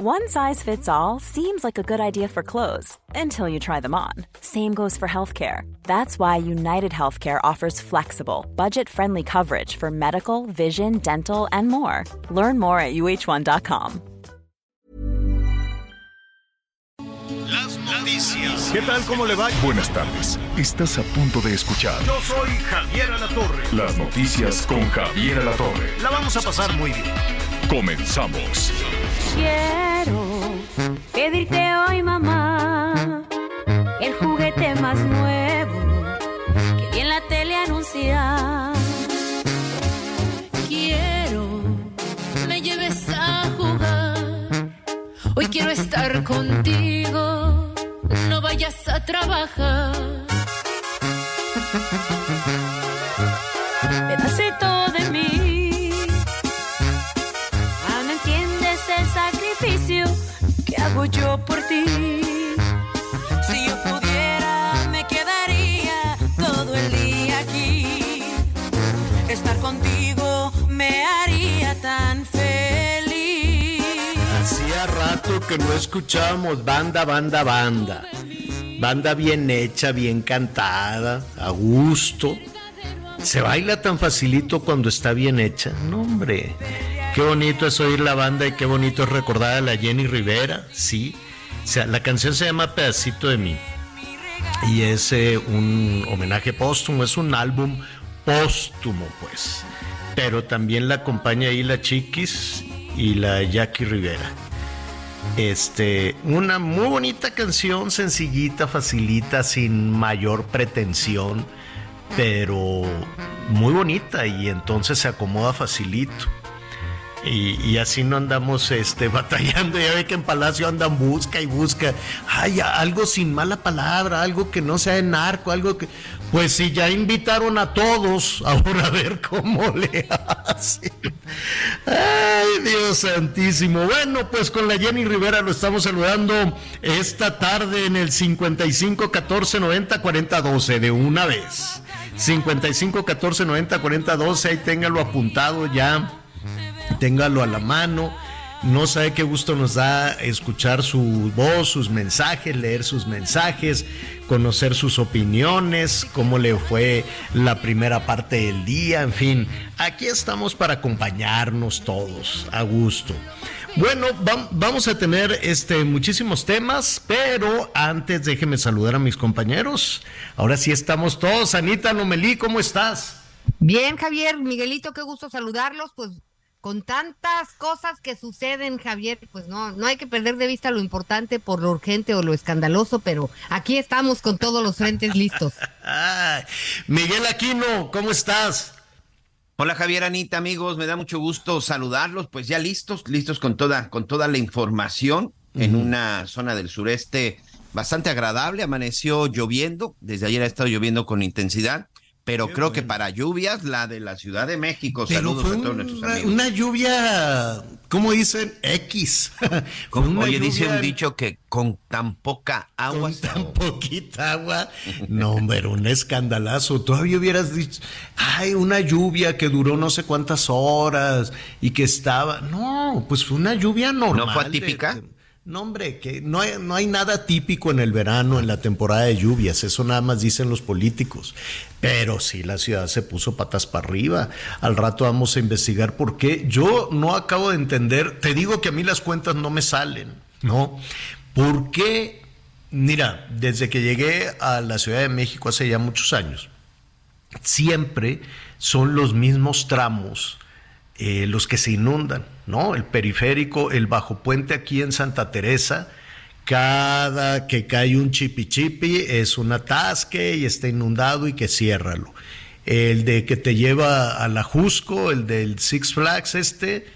One size fits all seems like a good idea for clothes until you try them on. Same goes for healthcare. That's why United Healthcare offers flexible, budget friendly coverage for medical, vision, dental, and more. Learn more at uh1.com. Las noticias. ¿Qué tal? ¿Cómo le va? Buenas tardes. Estás a punto de escuchar Yo soy Javier Alatorre. las noticias con Javier Alatorre. La vamos a pasar muy bien. Comenzamos. Quiero pedirte hoy, mamá, el juguete más nuevo que vi en la tele anunciar. Quiero me lleves a jugar. Hoy quiero estar contigo. No vayas a trabajar. Hago yo por ti. Si yo pudiera, me quedaría todo el día aquí. Estar contigo me haría tan feliz. Hacía rato que no escuchábamos banda, banda, banda. Banda bien hecha, bien cantada, a gusto. Se baila tan facilito cuando está bien hecha. No, hombre. Qué bonito es oír la banda y qué bonito es recordar a la Jenny Rivera. Sí. O sea, la canción se llama Pedacito de mí. Y es eh, un homenaje póstumo, es un álbum póstumo, pues. Pero también la acompaña ahí la Chiquis y la Jackie Rivera. Este, una muy bonita canción, sencillita, facilita, sin mayor pretensión, pero muy bonita y entonces se acomoda facilito. Y, así no andamos este, batallando. Ya ve que en Palacio andan busca y busca. Ay, algo sin mala palabra, algo que no sea de narco, algo que. Pues si ya invitaron a todos, ahora a ver cómo le hacen. Ay, Dios santísimo. Bueno, pues con la Jenny Rivera lo estamos saludando esta tarde en el 55 14 90 40 12 de una vez. 55 14 90 40 12, ahí téngalo apuntado ya téngalo a la mano. No sabe qué gusto nos da escuchar su voz, sus mensajes, leer sus mensajes, conocer sus opiniones, cómo le fue la primera parte del día, en fin, aquí estamos para acompañarnos todos, a gusto. Bueno, vam- vamos a tener este, muchísimos temas, pero antes déjeme saludar a mis compañeros. Ahora sí estamos todos. Anita Lomelí, ¿cómo estás? Bien, Javier, Miguelito, qué gusto saludarlos, pues con tantas cosas que suceden, Javier, pues no, no hay que perder de vista lo importante por lo urgente o lo escandaloso, pero aquí estamos con todos los frentes listos. Miguel Aquino, ¿cómo estás? Hola Javier Anita, amigos, me da mucho gusto saludarlos, pues ya listos, listos con toda, con toda la información en una zona del sureste bastante agradable, amaneció lloviendo, desde ayer ha estado lloviendo con intensidad, pero creo que para lluvias la de la Ciudad de México, Pero saludos fue a todos nuestros una, amigos. una lluvia, ¿cómo dicen? X. Una Oye, dice un dicho que con tan poca agua Con tan poquita agua. No, hombre, un escandalazo. Todavía hubieras dicho, ay, una lluvia que duró no sé cuántas horas y que estaba. No, pues fue una lluvia normal. ¿No fue de- atípica? de- no, hombre, que no hay, no hay nada típico en el verano, en la temporada de lluvias, eso nada más dicen los políticos. Pero sí, la ciudad se puso patas para arriba. Al rato vamos a investigar por qué. Yo no acabo de entender, te digo que a mí las cuentas no me salen, ¿no? ¿Por qué? Mira, desde que llegué a la Ciudad de México hace ya muchos años, siempre son los mismos tramos eh, los que se inundan, ¿no? El periférico, el bajo puente aquí en Santa Teresa, cada que cae un chipi es un atasque y está inundado y que ciérralo. El de que te lleva a la el del Six Flags este,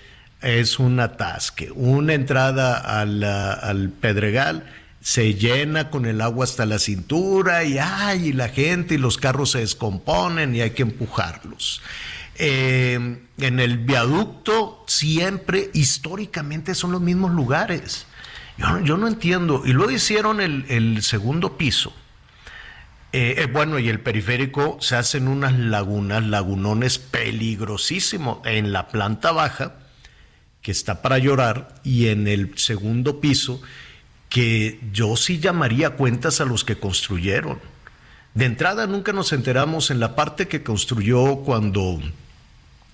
es un atasque. Una entrada a la- al Pedregal se llena con el agua hasta la cintura y, ay, y la gente y los carros se descomponen y hay que empujarlos. Eh, en el viaducto siempre, históricamente, son los mismos lugares. Yo, no- entiendo. Y luego hicieron el, el segundo piso. Eh, eh, bueno, y el periférico se hacen unas lagunas, lagunones peligrosísimos en la planta baja. que está para llorar, y en el segundo piso, que yo sí llamaría cuentas a los que construyeron. De entrada nunca nos enteramos en la parte que construyó cuando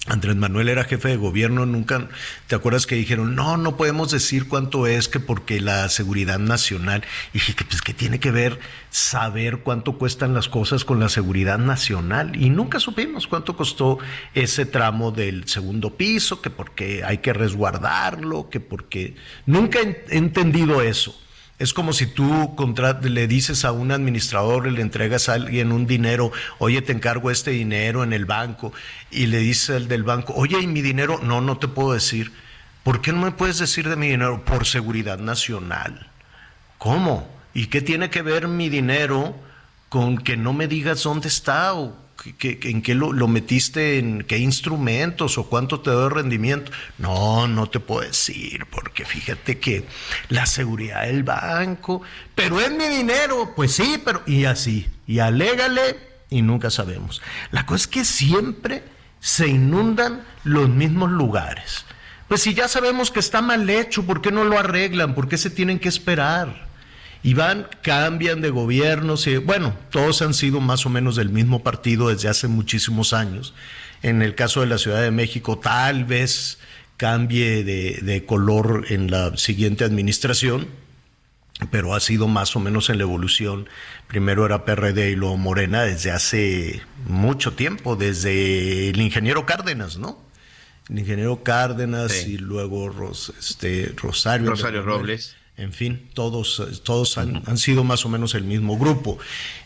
Andrés Manuel era jefe de gobierno, nunca, ¿te acuerdas que dijeron, no, no podemos decir cuánto es que porque la seguridad nacional? Y dije, pues, ¿qué tiene que ver saber cuánto cuestan las cosas con la seguridad nacional? Y nunca supimos cuánto costó ese tramo del segundo piso, que porque hay que resguardarlo, que porque... Nunca he entendido eso. Es como si tú le dices a un administrador, le entregas a alguien un dinero, oye, te encargo este dinero en el banco, y le dice el del banco, oye, ¿y mi dinero? No, no te puedo decir. ¿Por qué no me puedes decir de mi dinero? Por seguridad nacional. ¿Cómo? ¿Y qué tiene que ver mi dinero con que no me digas dónde está o en qué lo, metiste, en qué instrumentos o cuánto te doy rendimiento. No, no te puedo decir, porque fíjate que la seguridad del banco, pero es mi dinero, pues sí, pero y así, y alégale y nunca sabemos. La cosa es que siempre se inundan los mismos lugares. Pues si ya sabemos que está mal hecho, ¿por qué no lo arreglan? ¿Por qué se tienen que esperar? Y van, cambian de gobiernos, y, bueno, todos han sido más o menos del mismo partido desde hace muchísimos años. En el caso de la Ciudad de México, tal vez cambie de, de color en la siguiente administración, pero ha sido más o menos en la evolución. Primero era PRD y luego Morena desde hace mucho tiempo, desde el ingeniero Cárdenas, ¿no? El ingeniero Cárdenas y luego este, Rosario. Rosario Robles en fin, todos, todos han, sido más o menos el mismo grupo.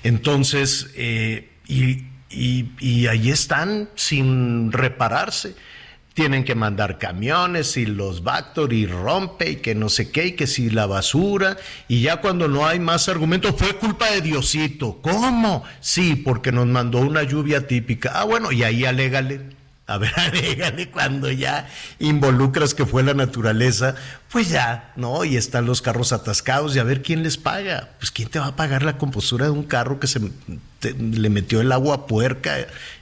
Entonces, eh, y, y, ahí están sin repararse. Tienen que mandar camiones y los Bactor y rompe y que no sé qué y que si la basura y ya cuando no hay más argumentos fue culpa de Diosito. ¿Cómo? Sí, porque nos mandó una lluvia típica. Ah, bueno, y ahí alégale a ver, dígale cuando ya involucras que fue la naturaleza, pues ya, ¿no? Y están los carros atascados y a ver quién les paga. Pues quién te va a pagar la compostura de un carro que se le metió el agua puerca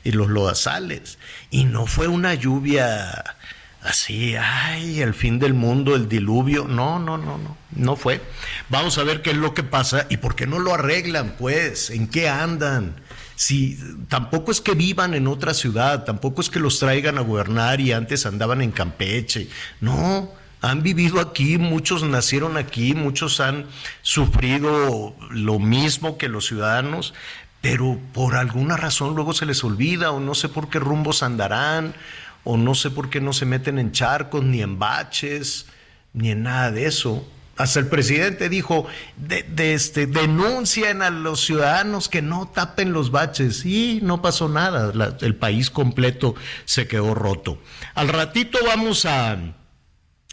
y los lodazales. Y no fue una lluvia así, ay, el fin del mundo, el diluvio. No, no, no, no, no fue. Vamos a ver qué es lo que pasa y por qué no lo arreglan, pues, en qué andan si tampoco es que vivan en otra ciudad, tampoco es que los traigan a gobernar y antes andaban en Campeche, no, han vivido aquí, muchos nacieron aquí, muchos han sufrido lo mismo que los ciudadanos, pero por alguna razón luego se les olvida o no sé por qué rumbos andarán o no sé por qué no se meten en charcos ni en baches ni en nada de eso. Hasta el presidente dijo, de, este, denuncien a los ciudadanos que no tapen los baches. Y no pasó nada, el país completo se quedó roto. Al ratito vamos a,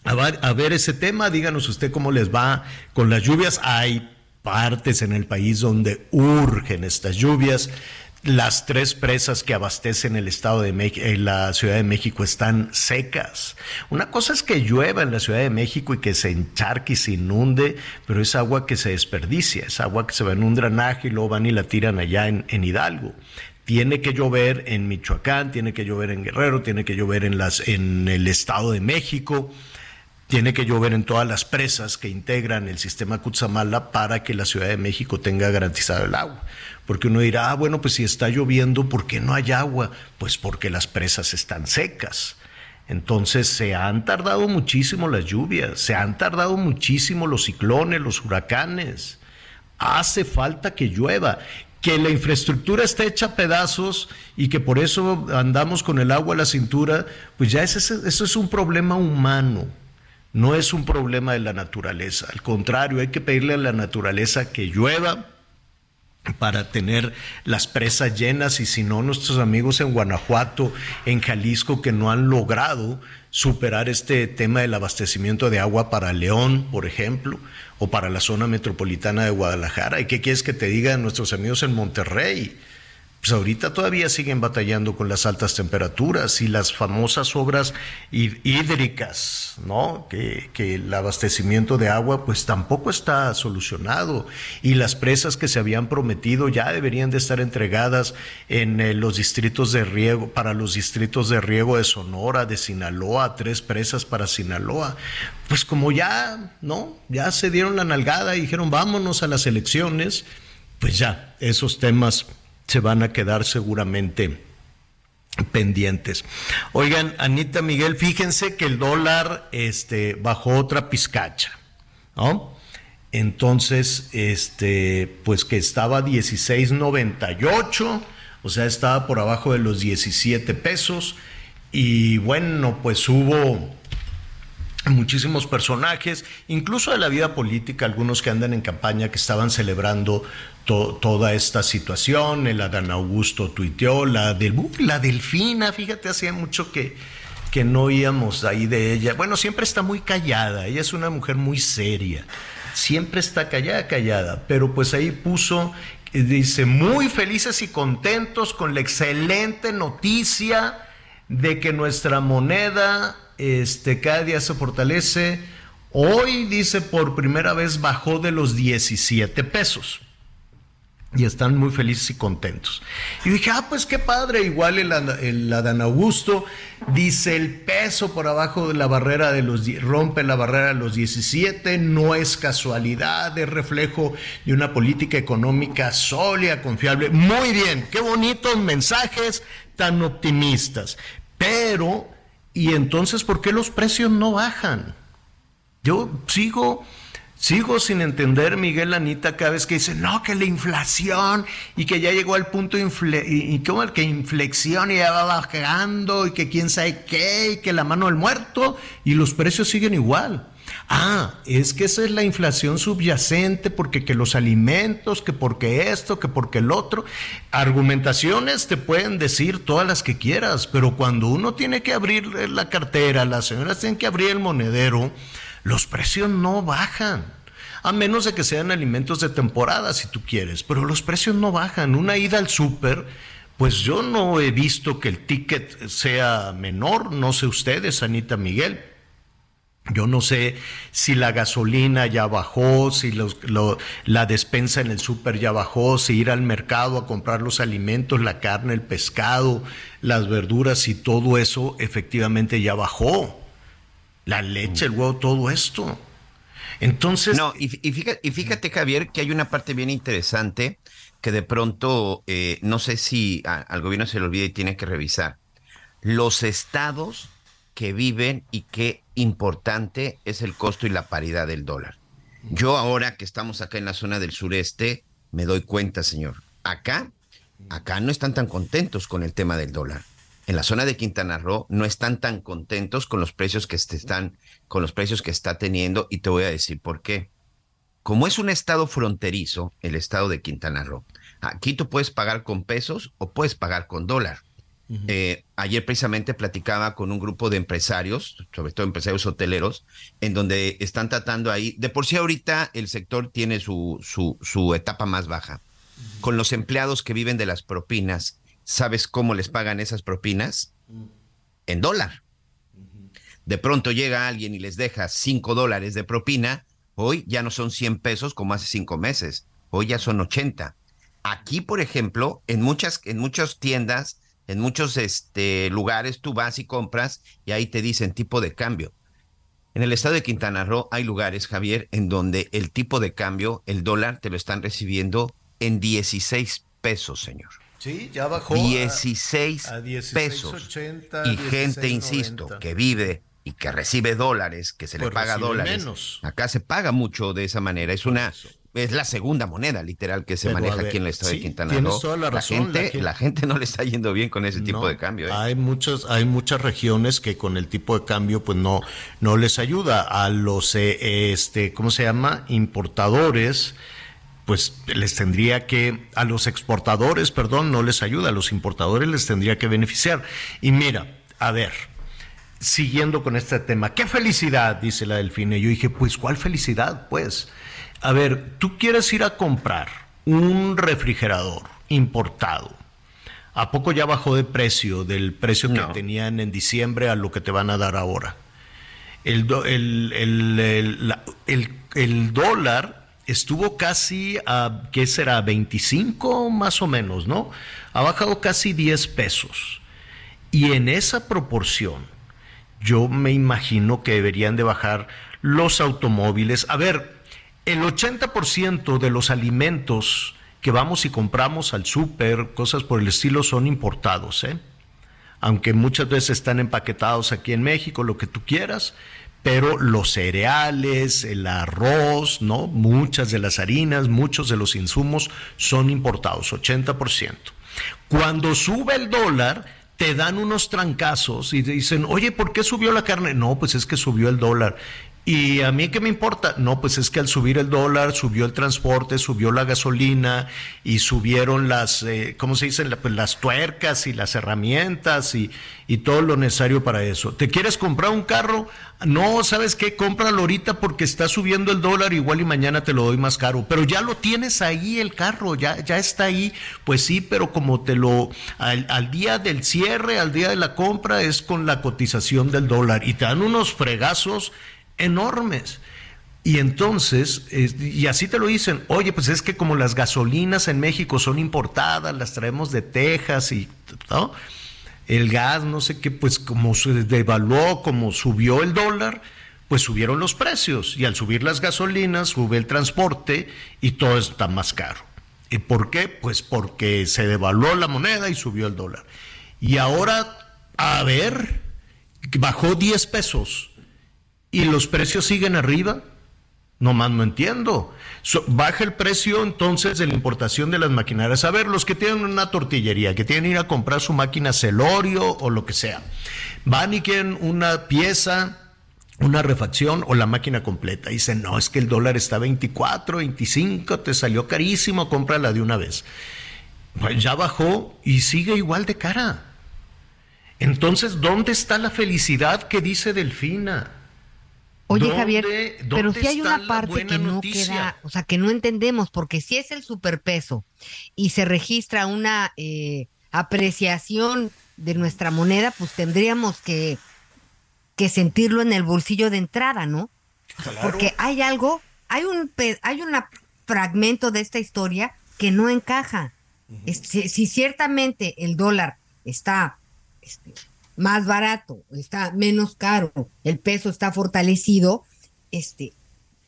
a ver ese tema, díganos usted cómo les va con las lluvias. Hay partes en el país donde urgen estas lluvias las tres presas que abastecen el estado de México, eh, la Ciudad de México están secas. Una cosa es que llueva en la Ciudad de México y que se encharque y se inunde, pero es agua que se desperdicia, es agua que se va en un drenaje y luego van y la tiran allá en, en Hidalgo tiene que llover en Michoacán, tiene que llover en Guerrero, tiene que llover en, las, en el Estado de México, tiene que llover en todas las presas que integran el sistema Cutzamala para que la Ciudad de México tenga garantizado el agua. Porque uno dirá, ah, bueno, pues si está lloviendo, ¿por qué no hay agua? Pues porque las presas están secas. Entonces se han tardado muchísimo las lluvias, se han tardado muchísimo los ciclones, los huracanes. Hace falta que llueva, que la infraestructura está hecha a pedazos y que por eso andamos con el agua a la cintura, pues ya eso es un problema humano, no es un problema de la naturaleza. Al contrario, hay que pedirle a la naturaleza que llueva para tener las presas llenas y si no nuestros amigos en Guanajuato, en Jalisco que no han logrado superar este tema del abastecimiento de agua para León, por ejemplo, o para la zona metropolitana de Guadalajara. ¿Y qué quieres que te digan nuestros amigos en Monterrey? Pues ahorita todavía siguen batallando con las altas temperaturas y las famosas obras hídricas, ¿no? Que, el abastecimiento de agua pues tampoco está solucionado y las presas que se habían prometido ya deberían de estar entregadas en eh, los distritos de riego, para los distritos de riego de Sonora, de Sinaloa, tres presas para Sinaloa. Pues como ya, ¿no? Ya se dieron la nalgada y dijeron vámonos a las elecciones, pues ya, esos temas se van a quedar seguramente pendientes. Oigan, Anita Miguel, fíjense que el dólar este, bajó otra pizcacha, ¿no? Entonces, este, pues que estaba 16.98, o sea, estaba por abajo de los 17 pesos. Y bueno, pues hubo muchísimos personajes, incluso de la vida política, algunos que andan en campaña que estaban celebrando toda esta situación. El Adán Augusto tuiteó, la, del, la Delfina, fíjate, hacía mucho que, que no oíamos ahí de ella. Bueno, siempre está muy callada, ella es una mujer muy seria, siempre está callada, callada, pero pues ahí puso, dice, muy felices y contentos con la excelente noticia de que nuestra moneda este, cada día se fortalece. Hoy, dice, por primera vez bajó de los 17 pesos y están muy felices y contentos. Y dije, ah, pues qué padre, igual el, el, Adán Augusto dice el peso por abajo de la barrera de los, rompe la barrera de los 17, no es casualidad, es reflejo de una política económica sólida, confiable. Muy bien, qué bonitos mensajes tan optimistas. Pero, ¿y entonces por qué los precios no bajan? Yo sigo Sigo sin entender, Miguel Anita, cada vez que dice, no, que la inflación y que ya llegó al punto infle y, que inflexión y ya va bajando y que quién sabe qué y que la mano del muerto y los precios siguen igual. Ah, es que esa es la inflación subyacente porque que los alimentos, que porque esto, que porque el otro. Argumentaciones te pueden decir todas las que quieras, pero cuando uno tiene que abrir la cartera, las señoras tienen que abrir el monedero, los precios no bajan. A menos de que sean alimentos de temporada, si tú quieres, pero los precios no bajan. Una ida al súper, pues yo no he visto que el ticket sea menor, no sé ustedes, Anita Miguel. Yo no sé si la gasolina ya bajó, si la despensa en el súper ya bajó, si ir al mercado a comprar los alimentos, la carne, el pescado, las verduras y todo eso efectivamente ya bajó la leche, el huevo, todo esto. Entonces. No, y, fíjate, y fíjate, Javier, que hay una parte bien interesante que de pronto, eh, no sé si al gobierno se le olvida y tiene que revisar. Los estados que viven y qué importante es el costo y la paridad del dólar. Yo ahora que estamos acá en la zona del sureste, me doy cuenta, señor. Acá, acá no están tan contentos con el tema del dólar en la zona de Quintana Roo no están tan contentos con los precios que están, con los precios que está teniendo, y te voy a decir por qué. Como es un estado fronterizo, el estado de Quintana Roo, aquí tú puedes pagar con pesos o puedes pagar con dólar. Eh, ayer precisamente platicaba con un grupo de empresarios, sobre todo empresarios hoteleros, en donde están tratando ahí, de por sí ahorita el sector tiene su, su, su etapa más baja, con los empleados que viven de las propinas ¿sabes cómo les pagan esas propinas? En dólar. De pronto llega alguien y les deja 5 dólares de propina, hoy ya no son 100 pesos como hace cinco meses, hoy ya son 80. Aquí, por ejemplo, en muchas, en muchas tiendas, en muchos este, lugares, tú vas y compras y ahí te dicen tipo de cambio. En el estado de Quintana Roo hay lugares, Javier, en donde el tipo de cambio, el dólar, te lo están recibiendo en 16 pesos, señor. Sí, ya bajó 16, pesos. y gente, insisto, que vive y que recibe dólares, que se le pues paga dólares. Acá se paga mucho de esa manera. Es una es la segunda moneda literal que se maneja aquí en el estado de Quintana Roo. Toda la, razón, la, gente, la, gente, no le está yendo bien con ese tipo de cambio. ¿eh? Hay muchas, hay muchas regiones que con el tipo de cambio pues no, no les ayuda. A los eh, este, ¿cómo se llama? importadores pues les tendría que, a los exportadores, perdón, no les ayuda, a los importadores les tendría que beneficiar. Y mira, a ver, siguiendo con este tema, qué felicidad, dice la Delfine. Yo dije, pues, ¿cuál felicidad? Pues, a ver, tú quieres ir a comprar un refrigerador importado ¿A poco ya bajó de precio, del precio que tenían en diciembre a lo que te van a dar ahora? El, el, dólar estuvo casi a, ¿qué será? 25 más o menos, ¿no? Ha bajado casi 10 pesos. Y en esa proporción, yo me imagino que deberían de bajar los automóviles. A ver, el 80% de los alimentos que vamos y compramos al súper, cosas por el estilo, son importados, ¿eh? aunque muchas veces están empaquetados aquí en México, lo que tú quieras, pero los cereales, el arroz, ¿no? Muchas de las harinas, muchos de los insumos son importados, 80%. Cuando sube el dólar, te dan unos trancazos y te dicen, oye, ¿por qué subió la carne? No, pues es que subió el dólar. ¿Y a mí qué me importa? No, pues es que al subir el dólar, subió el transporte, subió la gasolina y subieron las, eh, ¿cómo se dice? Pues las tuercas y las herramientas y, y, todo lo necesario para eso. ¿Te quieres comprar un carro? No, ¿sabes qué? Cómpralo ahorita porque está subiendo el dólar, igual y mañana te lo doy más caro. Pero ya lo tienes ahí el carro, ya, ya está ahí. Pues sí, pero como te lo, al, al día del cierre, al día de la compra, es con la cotización del dólar y te dan unos fregazos enormes. Y entonces, y así te lo dicen, oye, pues es que como las gasolinas en México son importadas, las traemos de Texas y ¿no? el gas, no sé qué, pues como se devaluó, como subió el dólar, pues subieron los precios. Y al subir las gasolinas, sube el transporte y todo está más caro. ¿Y por qué? Pues porque se devaluó la moneda y subió el dólar. Y ahora, a ver, bajó 10 pesos y los precios siguen arriba. No más no entiendo. baja el precio entonces de la importación de las maquinarias. A ver, los que tienen una tortillería, que tienen que ir a comprar su máquina Celorio o lo que sea, van y quieren una pieza, una refacción o la máquina completa. Dicen, no, es que el dólar está 24, 25, te salió carísimo, cómprala de una vez. Pues ya bajó y sigue igual de cara. Entonces, ¿dónde está la felicidad que dice Delfina? Oye, Javier, pero si hay una parte que no queda, o sea, que no entendemos, porque si es el superpeso y se registra una eh, apreciación de nuestra moneda, pues tendríamos que, que sentirlo en el bolsillo de entrada, ¿no? Porque hay algo, hay un, hay un fragmento de esta historia que no encaja. si, si, ciertamente el dólar está este, más barato, está menos caro, el peso está fortalecido, este,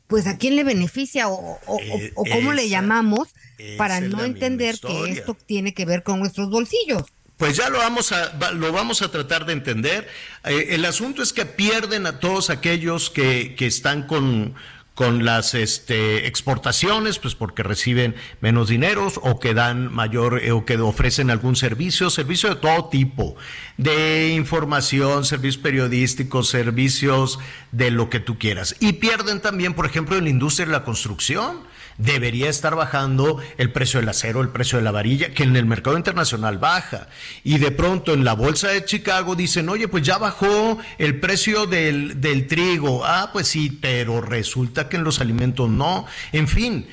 pues a quién le beneficia o, eh, cómo le llamamos para no entender que esto tiene que ver con nuestros bolsillos. Pues ya lo vamos a, lo vamos a tratar de entender. Eh, el asunto es que pierden a todos aquellos que, que están con, con las este, exportaciones, pues porque reciben menos dineros o que dan mayor eh, o que ofrecen algún servicio, servicio de todo tipo, de información, servicios periodísticos, servicios de lo que tú quieras. Y pierden también, por ejemplo, en la industria de la construcción debería estar bajando el precio del acero, el precio de la varilla, que en el mercado internacional baja. Y de pronto en la bolsa de Chicago dicen, oye, pues ya bajó el precio del, del trigo. Ah, pues sí, pero resulta que en los alimentos no. En fin,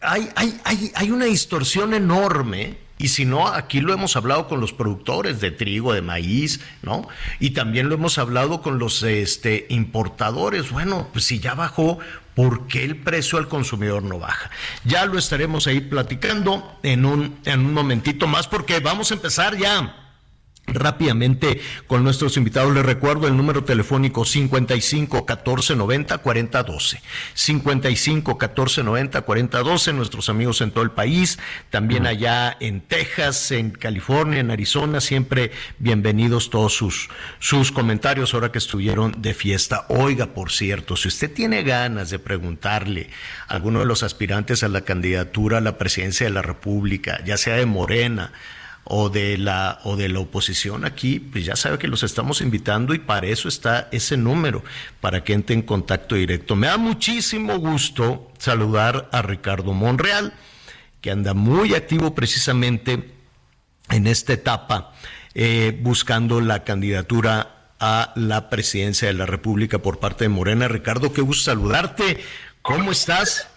hay, hay, hay, hay una distorsión enorme y si no, aquí lo hemos hablado con los productores de trigo, de maíz, ¿no? Y también lo hemos hablado con los este, importadores. Bueno, pues si ya bajó, ¿por qué el precio al consumidor no baja? Ya lo estaremos ahí platicando en un, en un momentito más porque vamos a empezar ya Rápidamente con nuestros invitados les recuerdo el número telefónico 55 14 90 40 12. 55 14 90 40 12, nuestros amigos en todo el país, también allá en Texas, en California, en Arizona, siempre bienvenidos todos sus, sus comentarios ahora que estuvieron de fiesta. Oiga, por cierto, si usted tiene ganas de preguntarle a alguno de los aspirantes a la candidatura a la presidencia de la República, ya sea de Morena, o de la o de la oposición aquí, pues ya sabe que los estamos invitando y para eso está ese número, para que entre en contacto directo. Me da muchísimo gusto saludar a Ricardo Monreal, que anda muy activo precisamente en esta etapa, eh, buscando la candidatura a la presidencia de la República por parte de Morena. Ricardo, qué gusto saludarte. ¿Cómo estás?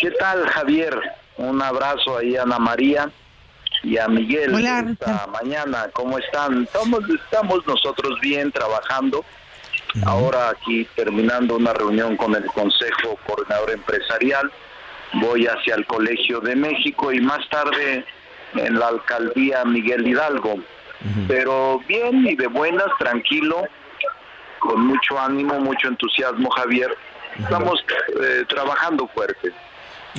¿Qué tal, Javier? Un abrazo ahí, Ana María y a Miguel Hola, esta mañana. ¿Cómo están? Estamos, estamos nosotros bien trabajando. Ahora aquí terminando una reunión con el Consejo Coordinador Empresarial. Voy hacia el Colegio de México y más tarde en la alcaldía Miguel Hidalgo. Pero bien y de buenas, tranquilo, con mucho ánimo, mucho entusiasmo, Javier. Estamos eh, trabajando fuerte.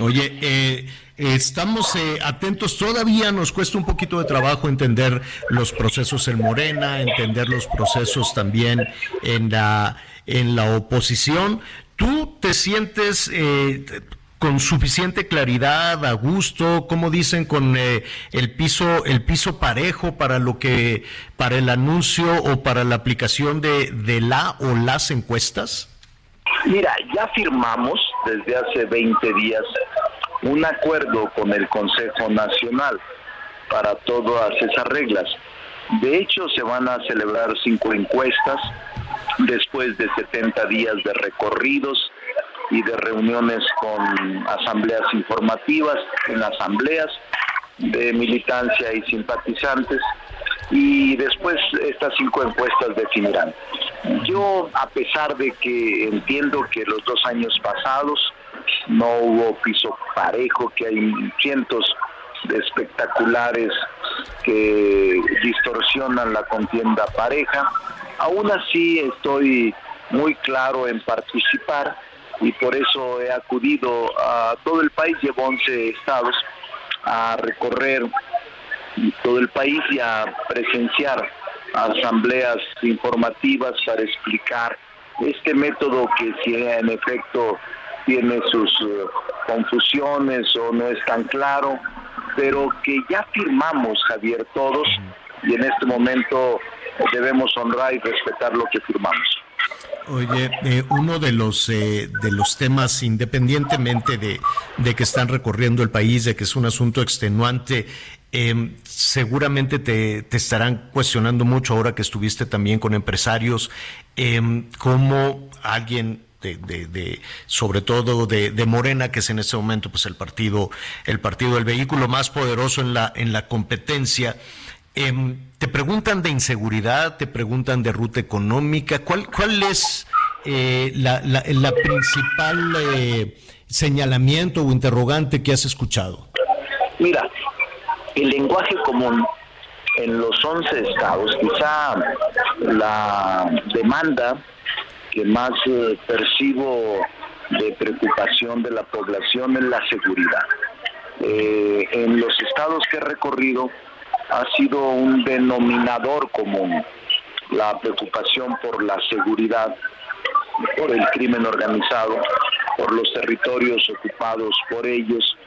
Oye, eh, estamos eh, atentos, todavía nos cuesta un poquito de trabajo entender los procesos en Morena, entender los procesos también en la, en la oposición. ¿Tú te sientes eh, con suficiente claridad, a gusto, como dicen, con eh, el piso, el piso parejo para lo que, para el anuncio o para la aplicación de, de la o las encuestas? Mira, ya firmamos desde hace 20 días un acuerdo con el Consejo Nacional para todas esas reglas. De hecho, se van a celebrar cinco encuestas después de 70 días de recorridos y de reuniones con asambleas informativas, en asambleas de militancia y simpatizantes y después estas cinco encuestas definirán. Yo, a pesar de que entiendo que los dos años pasados no hubo piso parejo, que hay cientos de espectaculares que distorsionan la contienda pareja, aún así estoy muy claro en participar y por eso he acudido a todo el país, llevo 11 estados, a recorrer todo el país y a presenciar asambleas informativas para explicar este método que si en efecto tiene sus eh, confusiones o no es tan claro, pero que ya firmamos, Javier, todos, y en este momento debemos honrar y respetar lo que firmamos. Oye, eh, uno de los eh, de los temas, independientemente de, de que están recorriendo el país, de que es un asunto extenuante, eh, seguramente te, te estarán cuestionando mucho ahora que estuviste también con empresarios, eh, cómo alguien de, de, sobre todo de, de, Morena, que es en este momento pues el partido, el partido, el vehículo más poderoso en la, en la competencia. Eh, te preguntan de inseguridad, te preguntan de ruta económica. ¿Cuál, cuál es eh, la, la, la, principal eh, señalamiento o interrogante que has escuchado? Mira, el lenguaje común en los 11 estados, quizá la demanda que más eh, percibo de preocupación de la población es la seguridad. Eh, en los estados que he recorrido ha sido un denominador común la preocupación por la seguridad, por el crimen organizado, por los territorios ocupados por ellos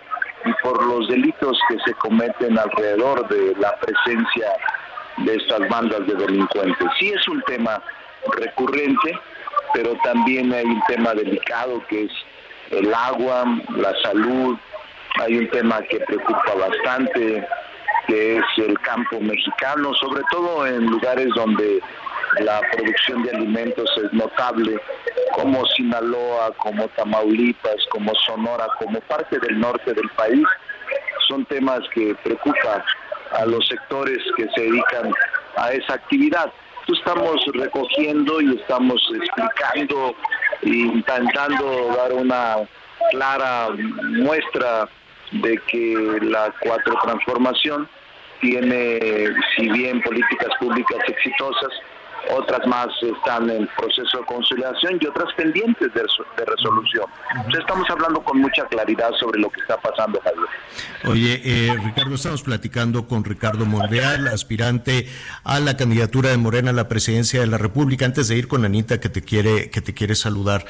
y por los delitos que se cometen alrededor de la presencia de estas bandas de delincuentes. Sí es un tema recurrente, pero también hay un tema delicado que es el agua, la salud, hay un tema que preocupa bastante, que es el campo mexicano, sobre todo en lugares donde la producción de alimentos es notable, como Sinaloa, como Tamaulipas, como Sonora, como parte del norte del país. Son temas que preocupan a los sectores que se dedican a esa actividad. Estamos recogiendo y estamos explicando intentando dar una clara muestra de que la cuatro transformación tiene, si bien políticas públicas exitosas, otras más están en proceso de conciliación y otras pendientes de, de resolución. Entonces estamos hablando con mucha claridad sobre lo que está pasando, Javier. Oye, eh, Ricardo, estamos platicando con Ricardo Monreal, aspirante a la candidatura de Morena a la presidencia de la República. Antes de ir con Anita, que te quiere, que te quiere saludar.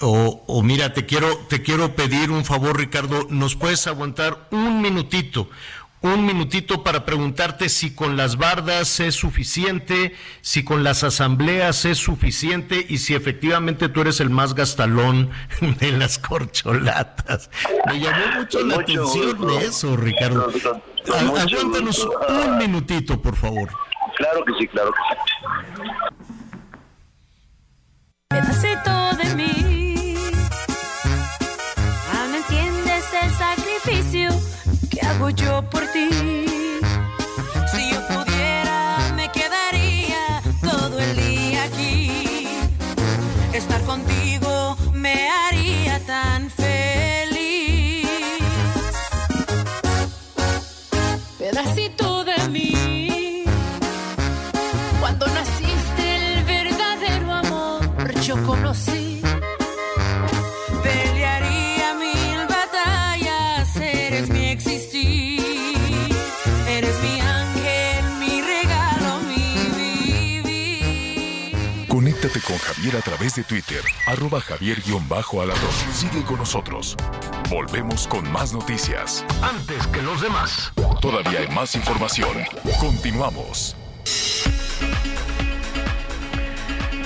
O, o mira, te quiero, te quiero pedir un favor, Ricardo, ¿nos puedes aguantar un minutito? Un minutito para preguntarte si con las bardas es suficiente, si con las asambleas es suficiente y si efectivamente tú eres el más gastalón de las corcholatas. Me llamó mucho la mucho atención gusto. eso, Ricardo. Aguántanos gusto. un minutito, por favor. Claro que sí, claro que sí. Pedacito de mí. Ah, no entiendes el sacrificio que hago yo por ti. Con Javier a través de Twitter, arroba javier-alador. Sigue con nosotros. Volvemos con más noticias. Antes que los demás. Todavía hay más información. Continuamos.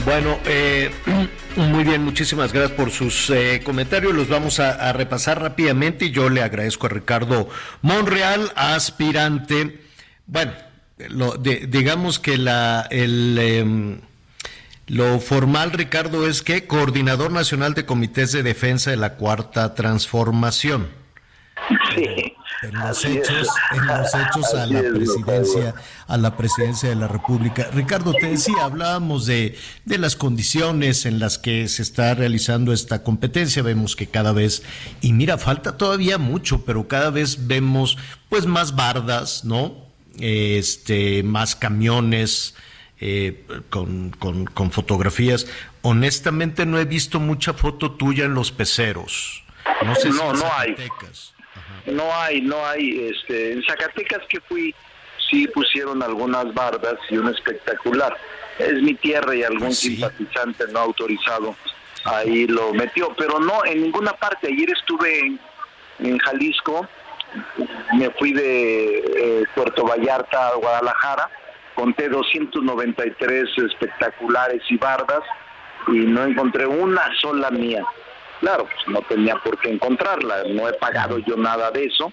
Bueno, eh, muy bien, muchísimas gracias por sus eh, comentarios. Los vamos a, a repasar rápidamente y yo le agradezco a Ricardo Monreal, aspirante. Bueno, lo, de- digamos que la, el, em, lo formal, Ricardo, es que coordinador nacional de comités de defensa de la cuarta transformación. Sí. En los hechos, en los hechos a la es, presidencia, a la presidencia de la República. Ricardo, te decía, hablábamos de, de las condiciones en las que se está realizando esta competencia. Vemos que cada vez, y mira, falta todavía mucho, pero cada vez vemos pues más bardas, ¿no? Este, más camiones. Eh, con, con- con fotografías. Honestamente no he visto mucha foto tuya en los peceros. No sé si No, en no hay. No hay, no hay. Este, en Zacatecas que fui, sí pusieron algunas bardas y un espectacular. Es mi tierra y algún Pues sí. simpatizante no autorizado ahí lo metió, pero no en ninguna parte. Ayer estuve en, en Jalisco, me fui de eh, Puerto Vallarta a Guadalajara, conté 293 espectaculares y bardas y no encontré una sola mía. Claro, pues no tenía por qué encontrarla, no he pagado yo nada de eso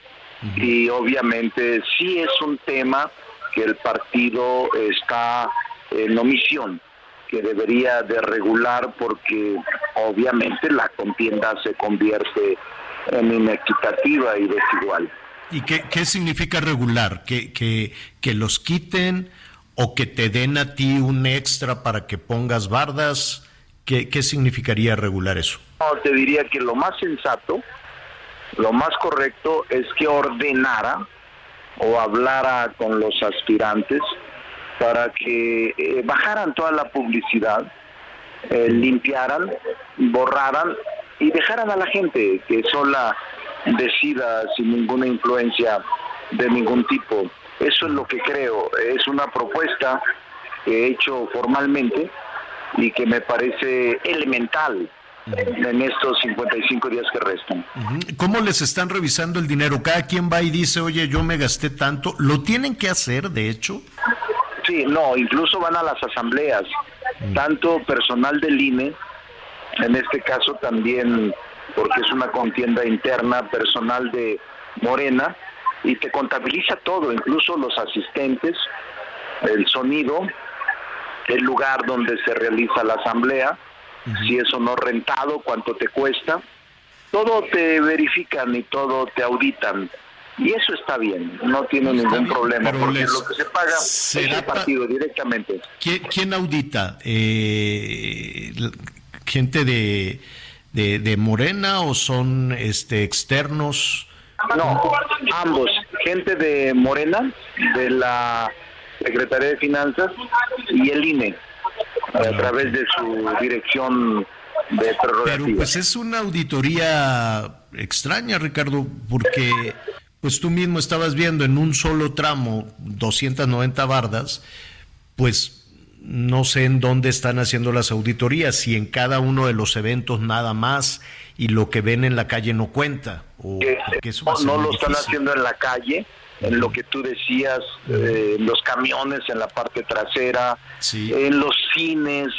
y obviamente sí es un tema que el partido está en omisión, que debería de regular porque obviamente la contienda se convierte en inequitativa y desigual. ¿Y qué, qué significa regular? ¿Que, que, ¿Que los quiten o que te den a ti un extra para que pongas bardas? ¿Qué, qué significaría regular eso? Te diría que lo más sensato, lo más correcto es que ordenara o hablara con los aspirantes para que eh, bajaran toda la publicidad, eh, limpiaran, borraran y dejaran a la gente que sola decida sin ninguna influencia de ningún tipo. Eso es lo que creo, es una propuesta que he hecho formalmente y que me parece elemental en estos 55 días que restan. ¿Cómo les están revisando el dinero? Cada quien va y dice, oye, yo me gasté tanto. ¿Lo tienen que hacer, de hecho? Sí, no, incluso van a las asambleas, tanto personal del INE, en este caso también, porque es una contienda interna, personal de Morena, y te contabiliza todo, incluso los asistentes, el sonido, el lugar donde se realiza la asamblea, si es o no rentado, cuánto te cuesta, todo te verifican y todo te auditan. Y eso está bien, no tiene Está ningún bien, problema, pero porque les- lo que se paga es ¿será el pa- partido directamente. ¿Quién, quién audita? Eh, ¿Gente de, de, de Morena o son este, externos? No, ambos, gente de Morena, de la Secretaría de Finanzas y el INE, a través de su dirección de Pero prerrogativas. pues es una auditoría extraña, Ricardo, porque pues tú mismo estabas viendo en un solo tramo 290 bardas, pues no sé en dónde están haciendo las auditorías, si en cada uno de los eventos nada más y lo que ven en la calle no cuenta. O, eso a no, no lo están haciendo en la calle, en lo que tú decías, eh, los camiones en la parte trasera, Sí. en los cines,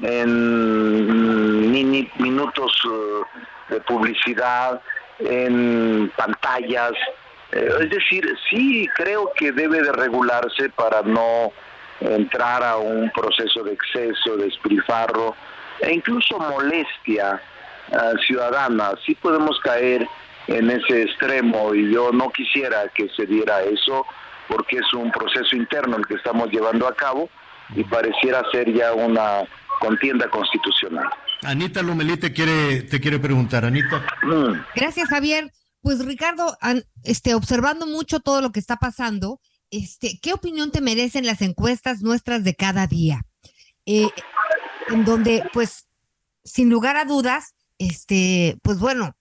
en mini- minutos eh, de publicidad, en pantallas. Eh, es decir, sí creo que debe de regularse para no entrar a un proceso de exceso, de despilfarro e incluso molestia ah, ciudadana. Sí podemos caer en ese extremo y yo no quisiera que se diera eso porque es un proceso interno el que estamos llevando a cabo y pareciera ser ya una contienda constitucional. Anita Lomelí te quiere, te quiere preguntar, Anita. Mm. Gracias, Javier. Pues Ricardo, an- este, observando mucho todo lo que está pasando, este, ¿qué opinión te merecen las encuestas nuestras de cada día? Eh, en donde, pues, sin lugar a dudas, este, pues bueno,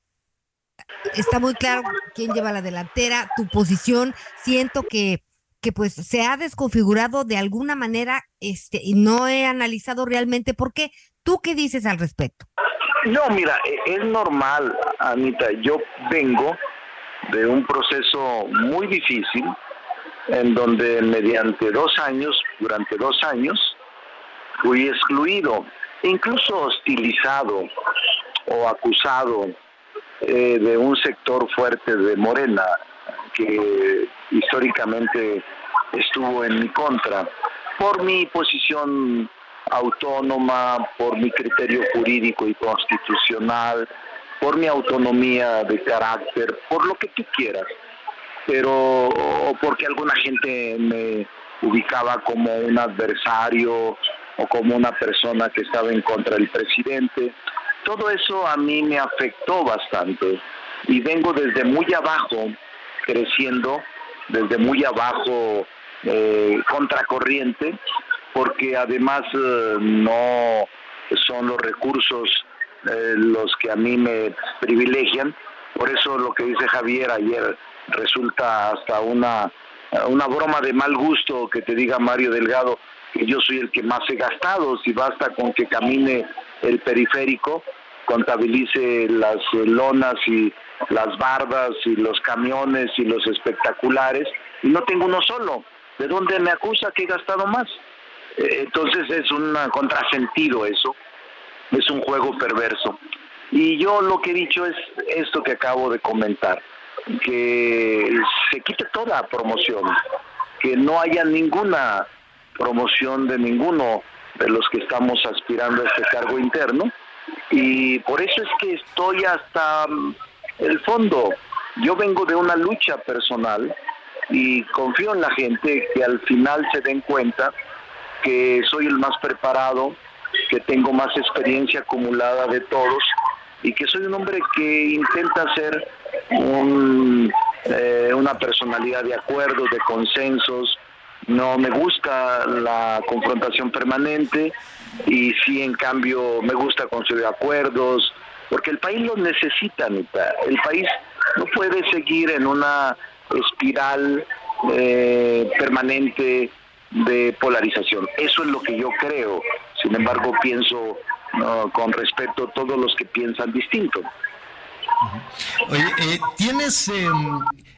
está muy claro quién lleva la delantera, tu posición. Siento que, que pues se ha desconfigurado de alguna manera, este, y no he analizado realmente por qué. ¿Tú qué dices al respecto? No, mira, e- es normal, Anita. Yo vengo de un proceso muy difícil en donde mediante dos años, durante dos años, fui excluido, incluso hostilizado o acusado eh, de un sector fuerte de Morena que históricamente estuvo en mi contra por mi posición autónoma, por mi criterio jurídico y constitucional, por mi autonomía de carácter, por lo que tú quieras, pero o porque alguna gente me ubicaba como un adversario o como una persona que estaba en contra del presidente. Todo eso a mí me afectó bastante y vengo desde muy abajo creciendo, desde muy abajo eh, contracorriente, porque además eh, no son los recursos eh, los que a mí me privilegian. Por eso lo que dice Javier ayer resulta hasta una, una broma de mal gusto que te diga Mario Delgado que yo soy el que más he gastado, si basta con que camine el periférico, contabilice las lonas y las bardas y los camiones y los espectaculares, y no tengo uno solo. ¿De dónde me acusa que he gastado más? Eh, Entonces es un contrasentido eso, es un juego perverso. Y yo lo que he dicho es esto que acabo de comentar, que se quite toda promoción, que no haya ninguna promoción de ninguno de los que estamos aspirando a este cargo interno. Y por eso es que estoy hasta el fondo. Yo vengo de una lucha personal y confío en la gente que al final se den cuenta que soy el más preparado, que tengo más experiencia acumulada de todos y que soy un hombre que intenta ser un, eh, una personalidad de acuerdos, de consensos. No me gusta la confrontación permanente y sí, en cambio, me gusta construir acuerdos, porque el país los necesita, Anita. El país no puede seguir en una espiral eh, permanente de polarización. Eso es lo que yo creo. Sin embargo, pienso con respeto a todos los que piensan distinto. Oye, eh, tienes, eh,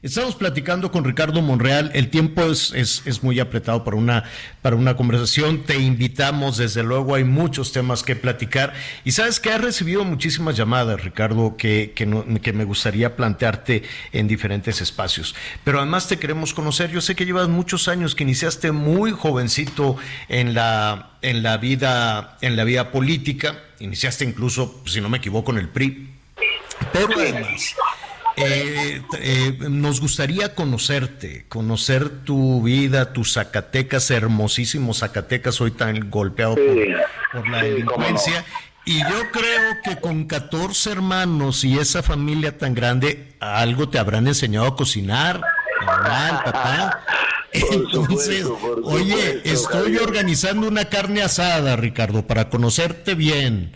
estamos platicando con Ricardo Monreal, el tiempo es, es, es, muy apretado para una, para una conversación, te invitamos, desde luego hay muchos temas que platicar y sabes que has recibido muchísimas llamadas, Ricardo, que, que, que me gustaría plantearte en diferentes espacios, pero además te queremos conocer, yo sé que llevas muchos años, que iniciaste muy jovencito en la, en la vida, en la vida política, iniciaste incluso, si no me equivoco, en el PRI, pero además, eh, eh, nos gustaría conocerte, conocer tu vida, tus Zacatecas, hermosísimos Zacatecas, hoy tan golpeado Sí, por, por la sí, delincuencia. Y yo creo que con 14 hermanos y esa familia tan grande, algo te habrán enseñado a cocinar, mamá, papá. Entonces, supuesto, oye, estoy Javier. organizando una carne asada, Ricardo, para conocerte bien.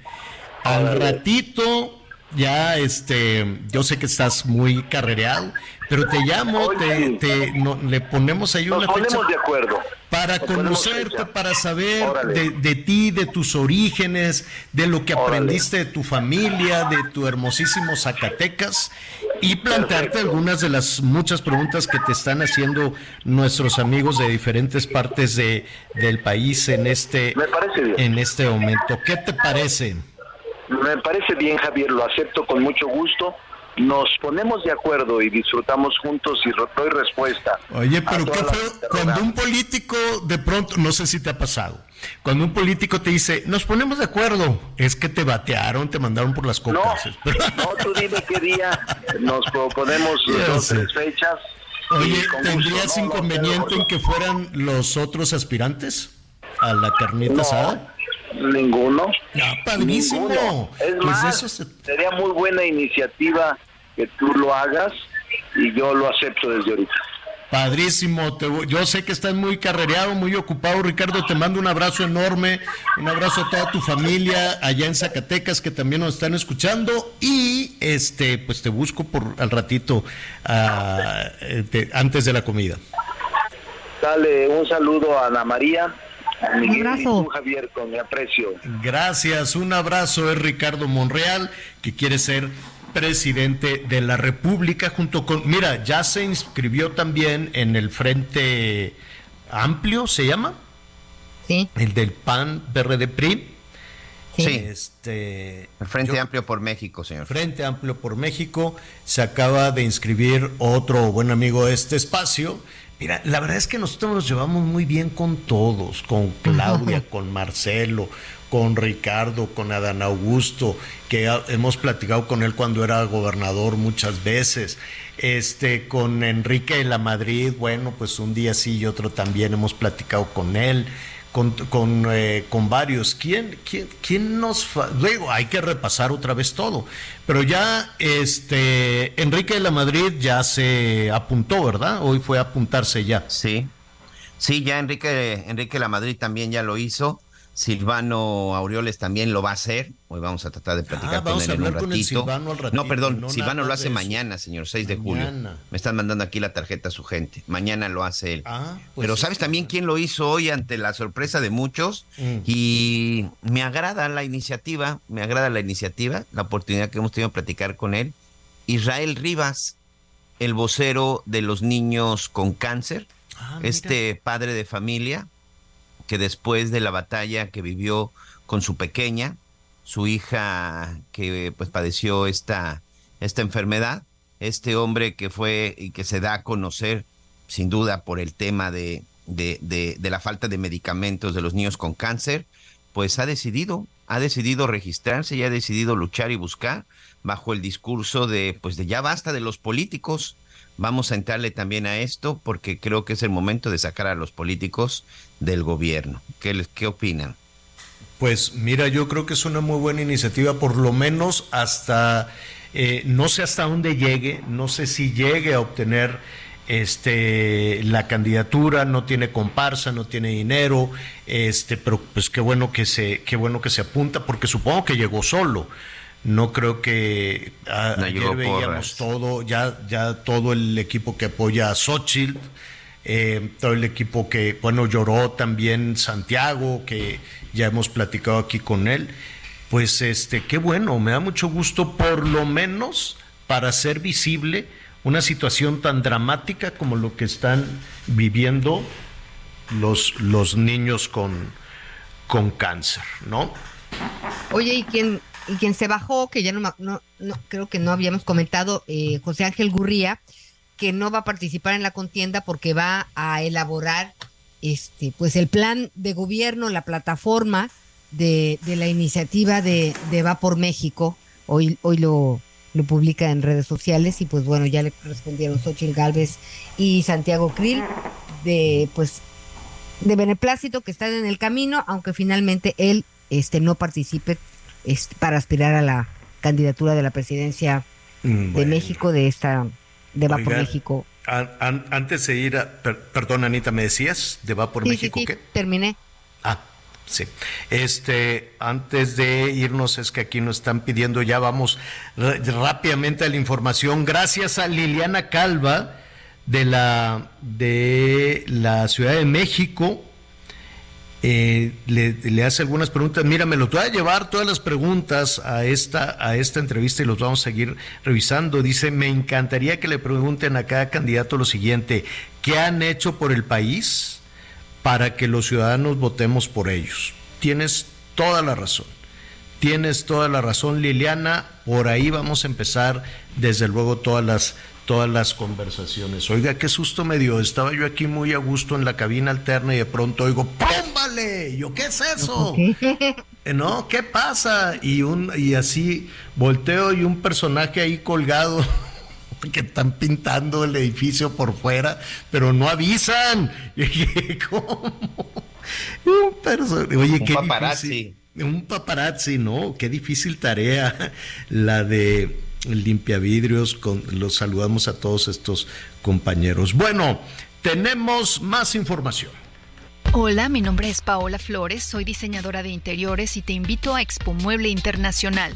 Al ratito, ya, este, yo sé que estás muy carrereado, pero te llamo, te, te- no- le ponemos ahí una fecha ponemos de acuerdo. para Nos conocerte, para saber de, de ti, de tus orígenes, de lo que Órale. aprendiste de tu familia, de tu hermosísimo Zacatecas y plantearte Perfecto. algunas de las muchas preguntas que te están haciendo nuestros amigos de diferentes partes de, del país en este, en este momento. ¿Qué te parece? Me parece bien, Javier, lo acepto con mucho gusto. Nos ponemos de acuerdo y disfrutamos juntos y doy respuesta. Oye, pero qué interrogantes. cuando un político de pronto, no sé si te ha pasado, cuando un político te dice, nos ponemos de acuerdo, es que te batearon, te mandaron por las No, copas. no, tú dime qué día nos proponemos dos, tres fechas. Oye, gusto, ¿tendrías ¿no? No, inconveniente en que fueran los otros aspirantes a la carnita No, asada? Ninguno. Ah, padrísimo. Ninguno. Es Pues más, eso se- sería muy buena iniciativa que tú lo hagas y yo lo acepto desde ahorita. Padrísimo, te yo sé que estás muy carrereado, muy ocupado, Ricardo, te mando un abrazo enorme, un abrazo a toda tu familia allá en Zacatecas que también nos están escuchando y este pues te busco por al ratito ah, eh, te- antes de la comida. Dale un saludo a Ana María, Miguel Un abrazo. y tú, Javier, con mi aprecio. Gracias, un abrazo, es Ricardo Monreal, que quiere ser presidente de la República junto con, mira, ya se inscribió también en el Frente Amplio, ¿se llama? Sí. El del PAN, PRD, PRI. Sí. Este, El Frente yo- Amplio por México, señor. Frente Amplio por México, se acaba de inscribir otro buen amigo de este espacio. Mira, la verdad es que nosotros nos llevamos muy bien con todos, con Claudia, con Marcelo, con Ricardo, con Adán Augusto, que hemos platicado con él cuando era gobernador muchas veces, este, con Enrique de la Madrid, bueno, pues un día sí y otro también hemos platicado con él con, con, eh, con varios. ¿Quién, quién, quién nos... Luego hay que repasar otra vez todo. Pero ya, este, Enrique de la Madrid ya se apuntó, ¿verdad? Hoy fue a apuntarse ya. Sí. Sí, ya Enrique, Enrique La Madrid también ya lo hizo. Silvano Aureoles también lo va a hacer. Hoy vamos a tratar de platicar Ah, con él en un ratito. Silvano al ratito, no, perdón, no Silvano lo hace mañana, señor, 6 de julio. Mañana. Me están mandando aquí la tarjeta a su gente. Mañana lo hace él. Ah, pues Pero sí, ¿sabes también quién lo hizo hoy ante la sorpresa de muchos? Mm. Y me agrada la iniciativa, me agrada la iniciativa, la oportunidad que hemos tenido de platicar con él. Israel Rivas, el vocero de los niños con cáncer, Ah, este padre de familia que después de la batalla que vivió con su pequeña, su hija que pues padeció esta, esta enfermedad, este hombre que fue y que se da a conocer sin duda por el tema de, de, de- de la falta de medicamentos de los niños con cáncer, pues ha decidido, ha decidido registrarse y ha decidido luchar y buscar bajo el discurso de pues de ya basta de los políticos, Vamos a entrarle también a esto porque creo que es el momento de sacar a los políticos del gobierno. ¿Qué, les- qué opinan? Pues mira, yo creo que es una muy buena iniciativa, por lo menos hasta, eh, no sé hasta dónde llegue, no sé si llegue a obtener este la candidatura, no tiene comparsa, no tiene dinero, este, pero pues qué bueno que se, qué bueno que se apunta, porque supongo que llegó solo. No creo que a- No ayer veíamos porras. todo, ya, ya todo el equipo que apoya a Xochitl, eh, todo el equipo que, bueno, lloró también Santiago, que ya hemos platicado aquí con él. Pues este, qué bueno, me da mucho gusto, por lo menos para hacer visible una situación tan dramática como lo que están viviendo los, los niños con, con cáncer, ¿no? Oye, ¿y quién, y quién se bajó? Que ya no, no, no creo que no habíamos comentado, eh, José Ángel Gurría, que no va a participar en la contienda porque va a elaborar este, pues el plan de gobierno, la plataforma de, de la iniciativa de, de Va por México. Hoy, hoy lo, lo publica en redes sociales y pues bueno, ya le respondieron Xochitl Galvez y Santiago Krill de pues de beneplácito que están en el camino, aunque finalmente él este no participe este, para aspirar a la candidatura de la presidencia Mm, de. México de esta de Va por México. an- an- antes de ir a, per- perdón Anita, ¿me decías de Va por Sí, México sí, qué? terminé. Ah, sí. Este, antes de irnos, es que aquí nos están pidiendo, ya vamos rápidamente a la información. Gracias a Liliana Calva de la, de la Ciudad de México. Eh, le, le hace algunas preguntas. Mira, me los voy a llevar todas las preguntas a esta, a esta entrevista y los vamos a seguir revisando. Dice, me encantaría que le pregunten a cada candidato lo siguiente, ¿qué han hecho por el país para que los ciudadanos votemos por ellos? Tienes toda la razón. Tienes toda la razón, Liliana. Por ahí vamos a empezar, desde luego, todas las, todas las conversaciones. Oiga, qué susto me dio. Estaba yo aquí muy a gusto en la cabina alterna y de pronto oigo, ¡pómbale! Yo, ¿qué es eso? Eh, No, ¿qué pasa? Y, un, y así volteo y un personaje ahí colgado que están pintando el edificio por fuera, pero no avisan. Y dije, ¿cómo? Un personaje. Oye, Un qué paparazzi. difícil. Un paparazzi, ¿no? Qué difícil tarea la de limpiavidrios. Con, los saludamos a todos estos compañeros. Bueno, tenemos más información. Hola, mi nombre es Paola Flores, soy diseñadora de interiores y te invito a Expo Mueble Internacional,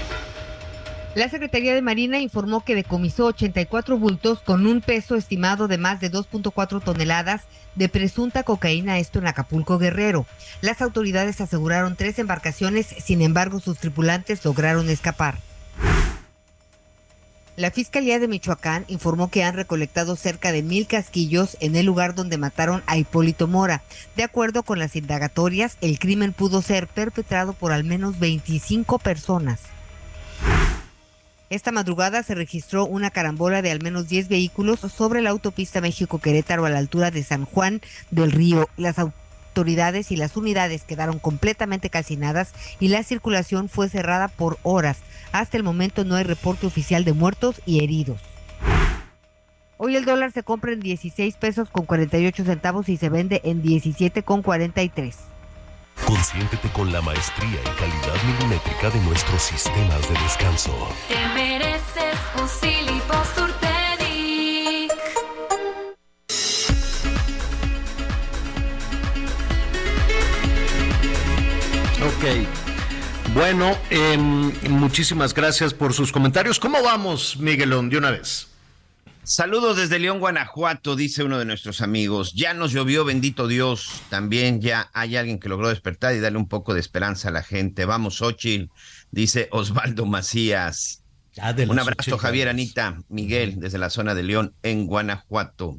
La Secretaría de Marina informó que decomisó 84 bultos con un peso estimado de más de 2.4 toneladas de presunta cocaína, esto en Acapulco Guerrero. Las autoridades aseguraron tres embarcaciones, sin embargo sus tripulantes lograron escapar. La Fiscalía de Michoacán informó que han recolectado cerca de mil casquillos en el lugar donde mataron a Hipólito Mora. De acuerdo con las indagatorias, el crimen pudo ser perpetrado por al menos 25 personas. Esta madrugada se registró una carambola de al menos 10 vehículos sobre la autopista México-Querétaro a la altura de San Juan del Río. Las autoridades y las unidades quedaron completamente calcinadas y la circulación fue cerrada por horas. Hasta el momento no hay reporte oficial de muertos y heridos. Hoy el dólar se compra en 16 pesos con 48 centavos y se vende en 17 con 43. Consiéntete con la maestría y calidad milimétrica de nuestros sistemas de descanso. Te mereces un Posturpedic. Ok. Bueno, em, muchísimas gracias por sus comentarios. ¿Cómo vamos, Miguelón, de una vez? Saludos desde León, Guanajuato, dice uno de nuestros amigos. Ya nos llovió, bendito Dios. También ya hay alguien que logró despertar y darle un poco de esperanza a la gente. Vamos, Ochil, dice Osvaldo Macías. un abrazo, Javier, Anita, Miguel, desde la zona de León, en Guanajuato.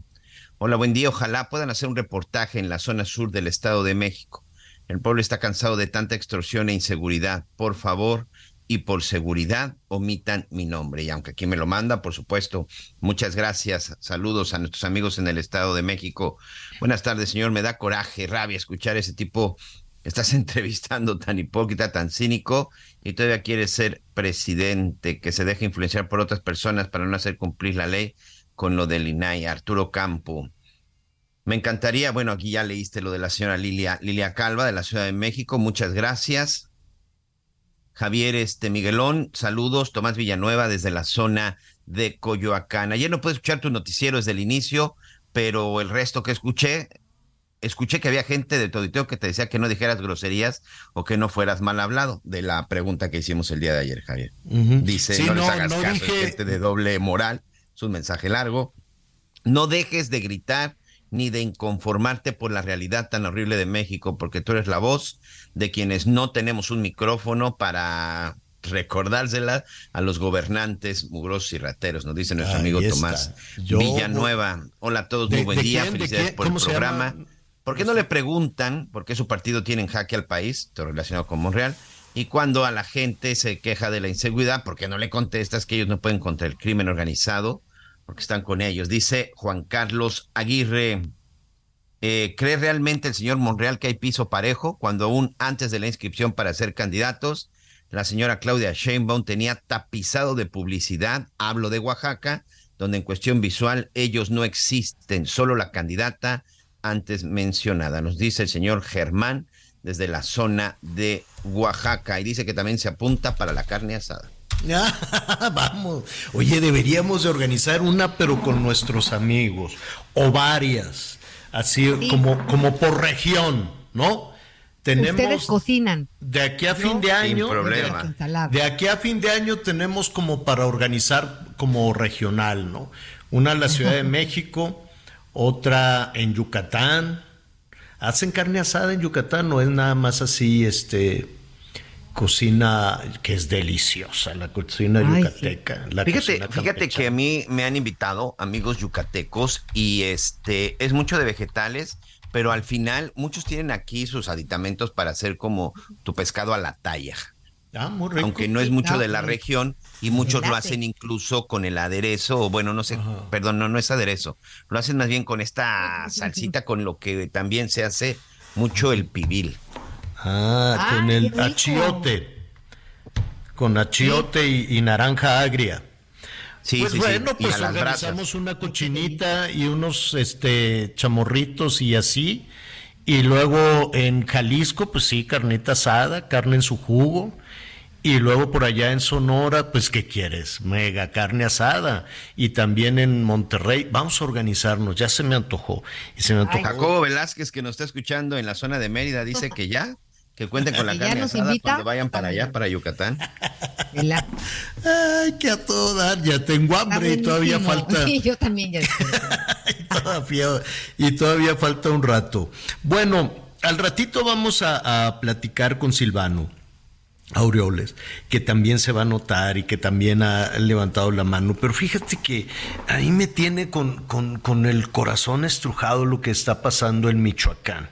Hola, buen día. Ojalá puedan hacer un reportaje en la zona sur del Estado de México. El pueblo está cansado de tanta extorsión e inseguridad. Por favor, y por seguridad omitan mi nombre. Y aunque aquí me lo manda, por supuesto, muchas gracias. Saludos a nuestros amigos en el Estado de México. Buenas tardes, señor. Me da coraje, rabia escuchar ese tipo. Estás entrevistando tan hipócrita, tan cínico y todavía quieres ser presidente, que se deje influenciar por otras personas para no hacer cumplir la ley con lo del INAI. Arturo Campo. Me encantaría, bueno, aquí ya leíste lo de la señora Lilia, Lilia Calva de la Ciudad de México. Muchas gracias. Javier este Miguelón, saludos, Tomás Villanueva desde la zona de Coyoacán. Ayer no pude escuchar tu noticiero desde el inicio, pero el resto que escuché, escuché que había gente de Toditeo que te decía que no dijeras groserías o que no fueras mal hablado de la pregunta que hicimos el día de ayer, Javier. Dice, no, les hagas caso, gente de doble moral, es un mensaje largo. No dejes de gritar ni de inconformarte por la realidad tan horrible de México, porque tú eres la voz de quienes no tenemos un micrófono para recordársela a los gobernantes mugrosos y rateros, nos dice nuestro amigo Tomás Villanueva. Hola a todos, muy buen día, felicidades por el programa. ¿Por qué no le preguntan por qué su partido tiene en jaque al país, todo relacionado con Monreal? Y cuando a la gente se queja de la inseguridad, ¿por qué no le contestas que ellos no pueden contra el crimen organizado? Porque están con ellos. Dice Juan Carlos Aguirre, eh, ¿cree realmente el señor Monreal que hay piso parejo cuando aún antes de la inscripción para ser candidatos, la señora Claudia Sheinbaum tenía tapizado de publicidad, hablo de Oaxaca, donde en cuestión visual ellos no existen, solo la candidata antes mencionada. Nos dice el señor Germán desde la zona de Oaxaca y dice que también se apunta para la carne asada. Vamos. Oye, deberíamos de organizar una, pero con nuestros amigos. O varias. Así como, como por región, ¿no? Tenemos, Ustedes cocinan. De aquí a fin de año. De, aquí a fin de año tenemos como para organizar como regional, ¿no? Una en la Ciudad de México, otra en Yucatán. ¿Hacen carne asada en Yucatán? ¿No es nada más así, este, cocina que es deliciosa, la cocina yucateca. fíjate, fíjate que a mí me han invitado amigos yucatecos y este es mucho de vegetales, pero al final muchos tienen aquí sus aditamentos para hacer como tu pescado a la talla. Ah, muy rico. Aunque no es mucho de la región y muchos lo hacen incluso con el aderezo, o bueno, no sé, perdón, no, no es aderezo, lo hacen más bien con esta salsita con lo que también se hace mucho el pibil. Ah, con el achiote. Con achiote y, naranja agria. Sí, pues sí, sí, bueno, y pues a las organizamos una cochinita y unos este chamorritos y así. Y luego en Jalisco, pues sí, carnita asada, carne en su jugo. Y luego por allá en Sonora, pues ¿qué quieres? Mega carne asada. Y también en Monterrey, vamos a organizarnos, ya se me antojó. Y se me antojó. Jacobo Velázquez, que nos está escuchando en la zona de Mérida, dice que ya, que cuenten con la ¿Que ya carne nos asada invita? cuando vayan para allá, para Yucatán. La- Ay, que a todo dar, ya tengo hambre y todavía falta. Sí, yo también ya. y, todavía, y todavía falta un rato. Bueno, al ratito vamos a, a platicar con Silvano Aureoles, que también se va a notar y que también ha levantado la mano. Pero fíjate que ahí me tiene con, con, con el corazón estrujado lo que está pasando en Michoacán.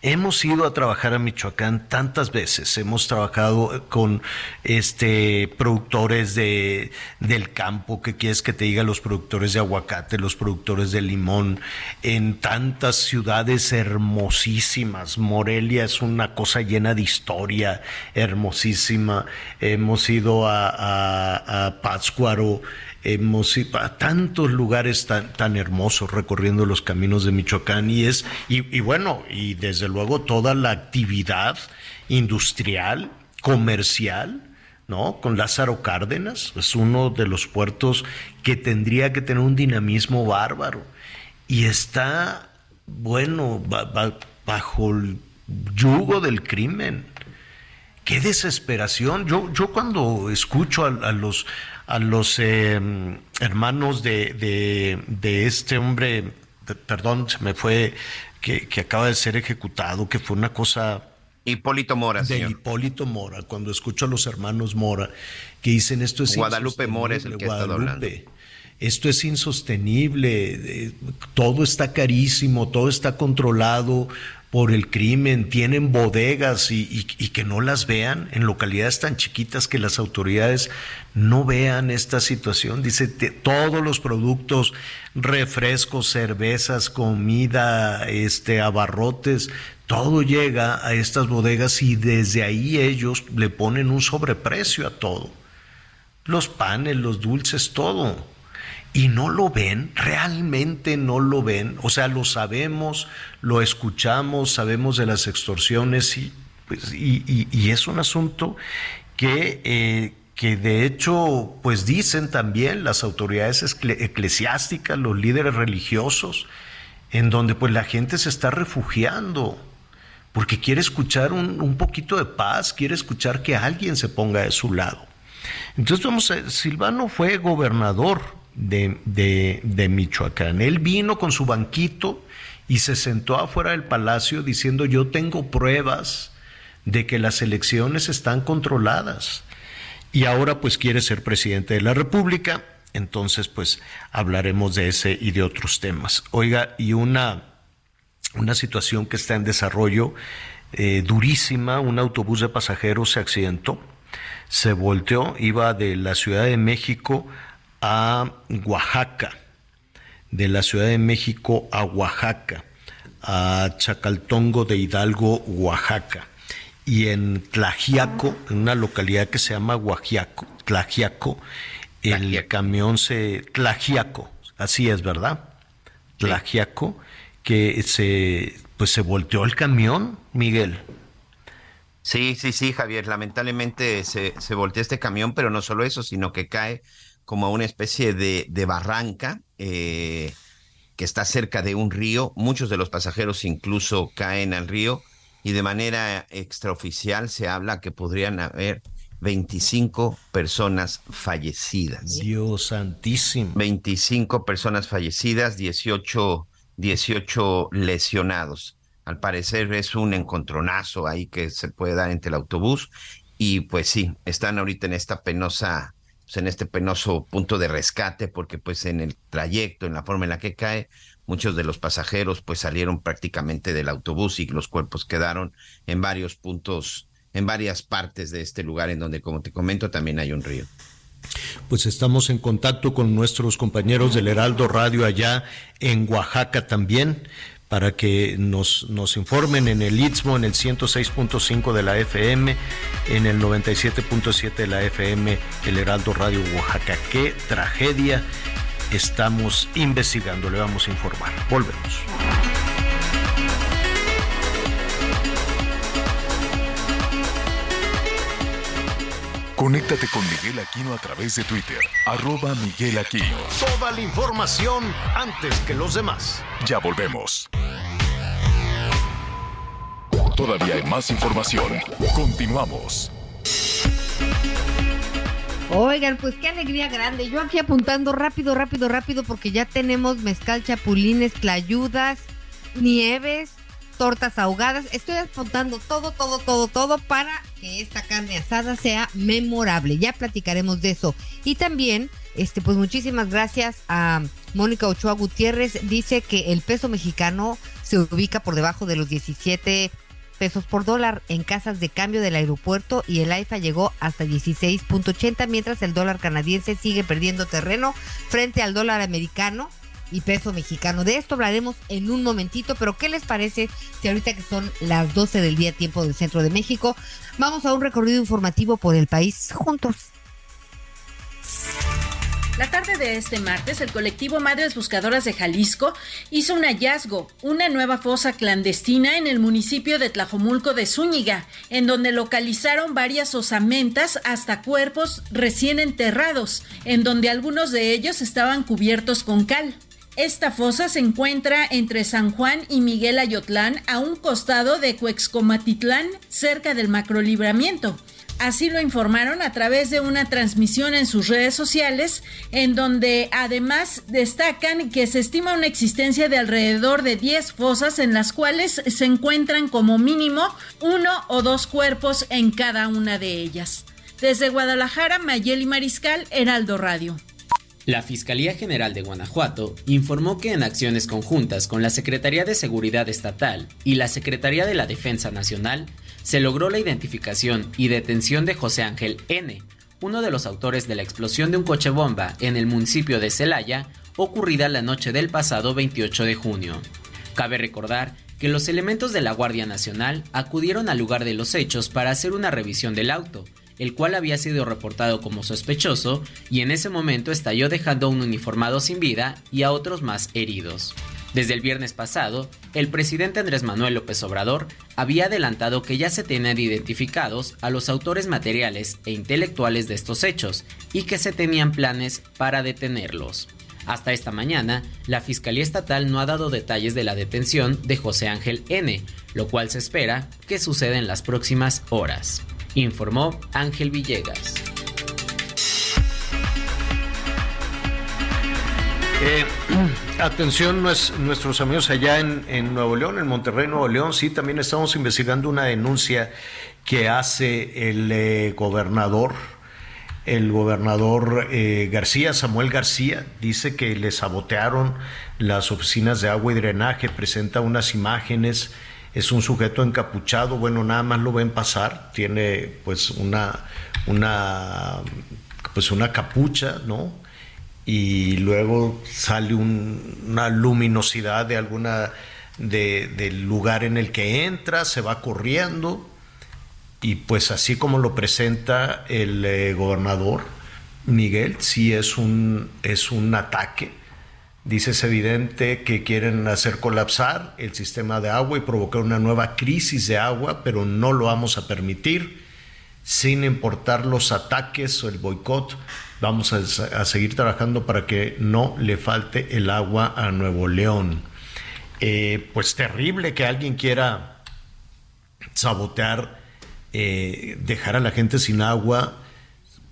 Hemos ido a trabajar a Michoacán tantas veces, hemos trabajado con este productores de, del campo, que quieres que te diga los productores de aguacate, los productores de limón, en tantas ciudades hermosísimas. Morelia es una cosa llena de historia, hermosísima. Hemos ido a, a, Pátzcuaro, hemos ido a tantos lugares tan, tan hermosos recorriendo los caminos de Michoacán y es, y, y bueno, y desde luego toda la actividad industrial, comercial, ¿no? Con Lázaro Cárdenas, es uno de los puertos que tendría que tener un dinamismo bárbaro y está, bueno, ba- ba- bajo el yugo del crimen. Qué desesperación. Yo, yo cuando escucho a los, a los eh, hermanos de, de, de este hombre, de- perdón, se me fue, que, que acaba de ser ejecutado, que fue una cosa Hipólito Mora, señor. Hipólito Mora, cuando escucho a los hermanos Mora que dicen esto es Guadalupe Mora es el que Guadalupe, Esto es insostenible, eh, todo está carísimo, todo está controlado por el crimen, tienen bodegas y, y- y que no las vean en localidades tan chiquitas que las autoridades no vean esta situación. Dice, te- todos los productos, refrescos, cervezas, comida, este, abarrotes, todo llega a estas bodegas y desde ahí ellos le ponen un sobreprecio a todo. Los panes, los dulces, todo. Y no lo ven, realmente no lo ven. O sea, lo sabemos, lo escuchamos, sabemos de las extorsiones y, pues, y, y- es un asunto que, eh, que de hecho, pues dicen también las autoridades eclesiásticas, los líderes religiosos, en donde pues la gente se está refugiando porque quiere escuchar un, un poquito de paz, quiere escuchar que alguien se ponga de su lado. Entonces, vamos a, Silvano fue gobernador de, de- de Michoacán. Él vino con su banquito y se sentó afuera del palacio diciendo, yo tengo pruebas de que las elecciones están controladas. Y ahora pues quiere ser presidente de la República. Entonces, pues hablaremos de ese y de otros temas. Oiga, y una una situación que está en desarrollo eh, durísima. Un autobús de pasajeros se accidentó, se volteó, iba de la Ciudad de México a Oaxaca, de la Ciudad de México a Oaxaca, a Chacaltongo de Hidalgo, Oaxaca. Y en Tlajiaco, en una localidad que se llama Guajiaco, Tlajiaco, el camión se... Tlajiaco, así es, ¿verdad? Tlajiaco, que se, pues se volteó el camión, Miguel. Sí, sí, sí, Javier. Lamentablemente se, se voltea este camión, pero no solo eso, sino que cae como a una especie de, de barranca eh, que está cerca de un río. Muchos de los pasajeros incluso caen al río y de manera extraoficial se habla que podrían haber 25 personas fallecidas. Dios santísimo. 25 personas fallecidas, 18, 18 lesionados. Al parecer es un encontronazo ahí que se puede dar entre el autobús y pues sí, están ahorita en esta penosa, pues, en este penoso punto de rescate porque pues en el trayecto, en la forma en la que cae, muchos de los pasajeros pues salieron prácticamente del autobús y los cuerpos quedaron en varios puntos, en varias partes de este lugar en donde como te comento también hay un río. Pues estamos en contacto con nuestros compañeros del Heraldo Radio allá en Oaxaca también para que nos, informen en el Istmo, en el 106.5 de la FM, en el 97.7 de la FM, el Heraldo Radio Oaxaca. Qué tragedia estamos investigando, le vamos a informar. Volvemos. Conéctate con Miguel Aquino a través de Twitter, arroba Miguel Aquino. Toda la información antes que los demás. Ya volvemos. Todavía hay más información. Continuamos. Oigan, pues qué alegría grande. Yo aquí apuntando rápido, rápido, rápido, porque ya tenemos mezcal, chapulines, clayudas, nieves, tortas ahogadas. Estoy apuntando todo, todo, todo, todo para que esta carne asada sea memorable. Ya platicaremos de eso. Y también, este, pues muchísimas gracias a Mónica Ochoa Gutiérrez. Dice que el peso mexicano se ubica por debajo de los 17 pesos por dólar en casas de cambio del aeropuerto y el AIFA llegó hasta 16.80 mientras el dólar canadiense sigue perdiendo terreno frente al dólar americano y peso mexicano. De esto hablaremos en un momentito, pero ¿qué les parece si ahorita que son las 12 del día tiempo del centro de México, vamos a un recorrido informativo por el país juntos? La tarde de este martes, el colectivo Madres Buscadoras de Jalisco hizo un hallazgo, una nueva fosa clandestina en el municipio de Tlajomulco de Zúñiga, en donde localizaron varias osamentas hasta cuerpos recién enterrados, en donde algunos de ellos estaban cubiertos con cal. Esta fosa se encuentra entre San Juan y Miguel Ayotlán, a un costado de Cuexcomatitlán, cerca del macrolibramiento. Así lo informaron a través de una transmisión en sus redes sociales, en donde además destacan que se estima una existencia de alrededor de 10 fosas en las cuales se encuentran como mínimo uno o dos cuerpos en cada una de ellas. Desde Guadalajara, Mayeli Mariscal, Heraldo Radio. La Fiscalía General de Guanajuato informó que en acciones conjuntas con la Secretaría de Seguridad Estatal y la Secretaría de la Defensa Nacional se logró la identificación y detención de José Ángel N., uno de los autores de la explosión de un coche bomba en el municipio de Celaya, ocurrida la noche del pasado 28 de junio. Cabe recordar que los elementos de la Guardia Nacional acudieron al lugar de los hechos para hacer una revisión del auto, el cual había sido reportado como sospechoso y en ese momento estalló dejando a un uniformado sin vida y a otros más heridos. Desde el viernes pasado, el presidente Andrés Manuel López Obrador había adelantado que ya se tenían identificados a los autores materiales e intelectuales de estos hechos y que se tenían planes para detenerlos. Hasta esta mañana, la Fiscalía Estatal no ha dado detalles de la detención de José Ángel N., lo cual se espera que suceda en las próximas horas informó Ángel Villegas. Eh, atención nuestros amigos allá en, Nuevo León, en Monterrey, Nuevo León, sí, también estamos investigando una denuncia que hace el eh, gobernador, el gobernador eh, García, Samuel García, dice que le sabotearon las oficinas de agua y drenaje, presenta unas imágenes es un sujeto encapuchado, bueno, nada más lo ven pasar, tiene pues una, una, pues una capucha, ¿no? Y luego sale una luminosidad de alguna, del lugar en el que entra, se va corriendo, y pues así como lo presenta el eh, gobernador Miguel, sí es un, es un ataque Dice es evidente que quieren hacer colapsar el sistema de agua y provocar una nueva crisis de agua, pero no lo vamos a permitir. Sin importar los ataques o el boicot, vamos a, seguir trabajando para que no le falte el agua a Nuevo León. Eh, pues terrible que alguien quiera sabotear, eh, dejar a la gente sin agua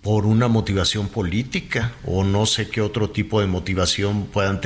por una motivación política o no sé qué otro tipo de motivación puedan tener.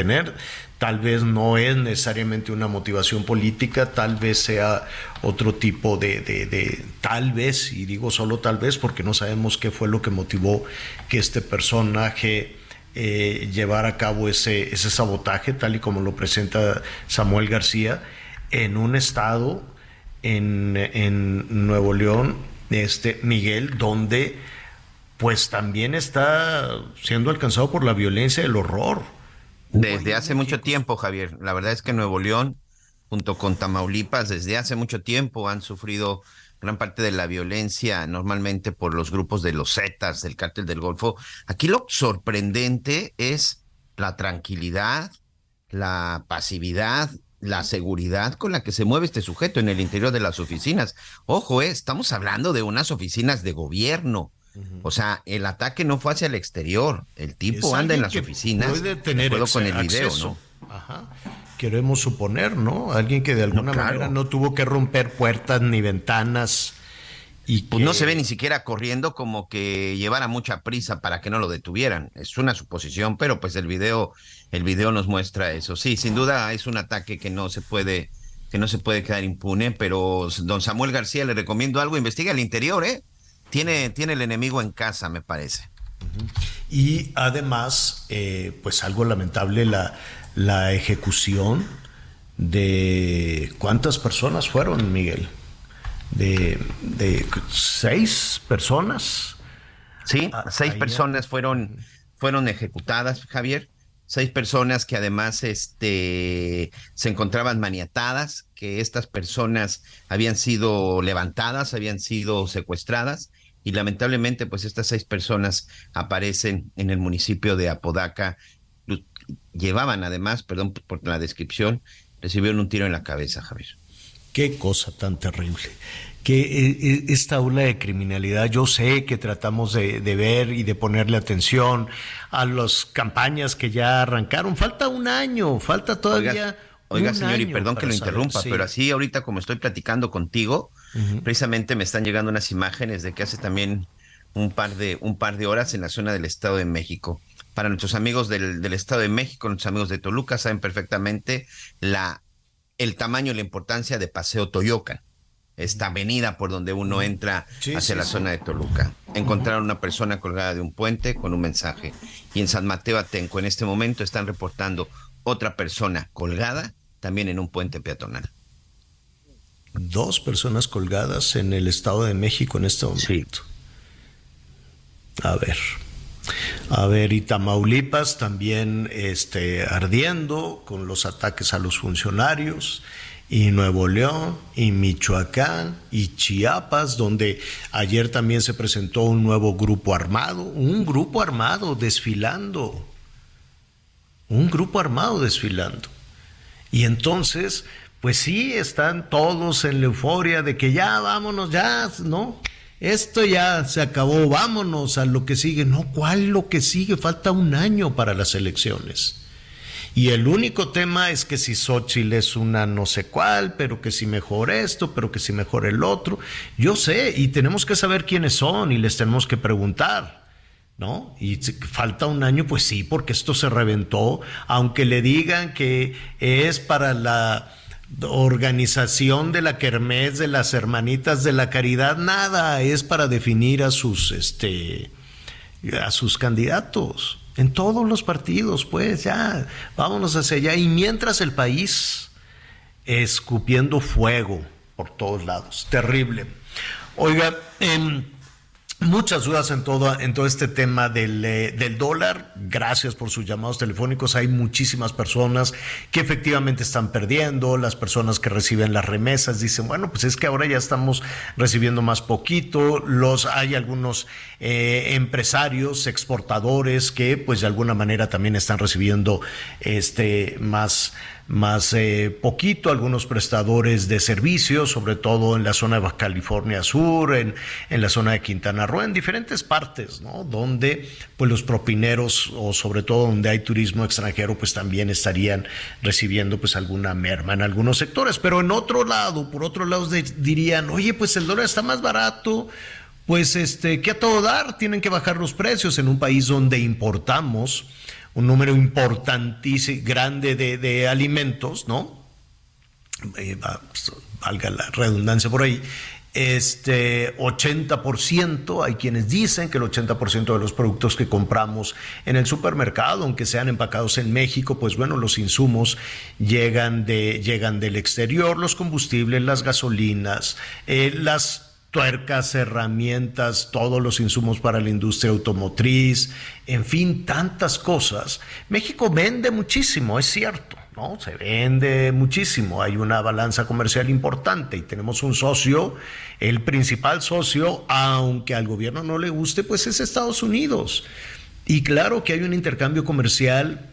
Tener. Tal vez no es necesariamente una motivación política, tal vez sea otro tipo de, de, tal vez, y digo solo tal vez porque no sabemos qué fue lo que motivó que este personaje eh, llevara a cabo ese, ese sabotaje, tal y como lo presenta Samuel García, en un estado, en, en Nuevo León, este Miguel, donde pues también está siendo alcanzado por la violencia, el horror desde hace mucho tiempo, Javier. La verdad es que Nuevo León, junto con Tamaulipas, desde hace mucho tiempo han sufrido gran parte de la violencia, normalmente por los grupos de los Zetas, del cártel del Golfo. Aquí lo sorprendente es la tranquilidad, la pasividad, la seguridad con la que se mueve este sujeto en el interior de las oficinas. Ojo, eh, estamos hablando de unas oficinas de gobierno o sea, el ataque no fue hacia el exterior. El tipo anda en las oficinas. Puede tener con el video, ¿no? Ajá. Queremos suponer, ¿no? Alguien que de alguna manera no tuvo que romper puertas ni ventanas. Y Pues no se ve ni siquiera corriendo como que llevara mucha prisa para que no lo detuvieran. Es una suposición, pero pues el video, el video nos muestra eso. Sí, sin duda es un ataque que no se puede, que no se puede quedar impune, pero don Samuel García le recomiendo algo, investiga el interior, ¿eh? Tiene, tiene el enemigo en casa, me parece. Y además, eh, pues algo lamentable, la, la ejecución de cuántas personas fueron, Miguel. De, de seis personas. Sí, seis personas fueron, fueron ejecutadas, Javier. Seis personas que además este, se encontraban maniatadas, que estas personas habían sido levantadas, habían sido secuestradas y lamentablemente pues estas seis personas aparecen en el municipio de Apodaca. Llevaban además, perdón por la descripción, recibieron un tiro en la cabeza, Javier. Qué cosa tan terrible. Que eh, eh, esta ola de criminalidad, yo sé que tratamos de, ver y de ponerle atención a las campañas que ya arrancaron. Falta un año, falta todavía. Oiga, señor, y perdón que lo interrumpa, pero así ahorita como estoy platicando contigo, Precisamente me están llegando unas imágenes de que hace también un par de, un par de horas en la zona del Estado de México. Para nuestros amigos del, Estado de México, nuestros amigos de Toluca, saben perfectamente la, el tamaño y la importancia de Paseo Toyoca, esta avenida por donde uno entra hacia la zona de Toluca. Encontraron una persona colgada de un puente con un mensaje. Y en San Mateo Atenco, en este momento, están reportando otra persona colgada también en un puente peatonal dos personas colgadas en el Estado de México en este momento. A ver. A ver, y Tamaulipas también este, ardiendo con los ataques a los funcionarios, y Nuevo León, y Michoacán, y Chiapas, donde ayer también se presentó un nuevo grupo armado, un grupo armado desfilando, un grupo armado desfilando. Y entonces, pues sí, están todos en la euforia de que ya vámonos, ya, ¿no? Esto ya se acabó, vámonos a lo que sigue. No, ¿cuál lo que sigue? Falta un año para las elecciones. Y el único tema es que si Xochitl es una no sé cuál, pero que si mejor esto, pero que si mejor el otro. Yo sé, y tenemos que saber quiénes son y les tenemos que preguntar. ¿No? Y falta un año, pues sí, porque esto se reventó, aunque le digan que es para la organización de la Kermés de las Hermanitas de la Caridad, nada, es para definir a sus este a sus candidatos. En todos los partidos, pues ya, vámonos hacia allá. Y mientras el país escupiendo fuego por todos lados, terrible. Oiga, en Muchas dudas en todo, en todo este tema del, eh, del, dólar. Gracias por sus llamados telefónicos. Hay muchísimas personas que efectivamente están perdiendo. Las personas que reciben las remesas dicen, bueno, pues es que ahora ya estamos recibiendo más poquito. Los, hay algunos eh, empresarios, exportadores que pues de alguna manera también están recibiendo este más más eh, poquito algunos prestadores de servicios, sobre todo en la zona de California Sur, en, en, la zona de Quintana Roo, en diferentes partes, ¿no? Donde pues los propineros o sobre todo donde hay turismo extranjero pues también estarían recibiendo pues alguna merma en algunos sectores, pero en otro lado, por otro lado dirían, oye pues el dólar está más barato, pues este, que a todo dar, tienen que bajar los precios en un país donde importamos un número importantísimo, grande de, alimentos, ¿no? Eh, pues, valga la redundancia por ahí, este 80%, hay quienes dicen que el 80% de los productos que compramos en el supermercado, aunque sean empacados en México, pues bueno, los insumos llegan, de, llegan del exterior, los combustibles, las gasolinas, eh, las tuercas, herramientas, todos los insumos para la industria automotriz, en fin, tantas cosas. México vende muchísimo, es cierto ¿no? Se vende muchísimo, hay una balanza comercial importante y tenemos un socio, el principal socio, aunque al gobierno no le guste, pues es Estados Unidos. Y claro que hay un intercambio comercial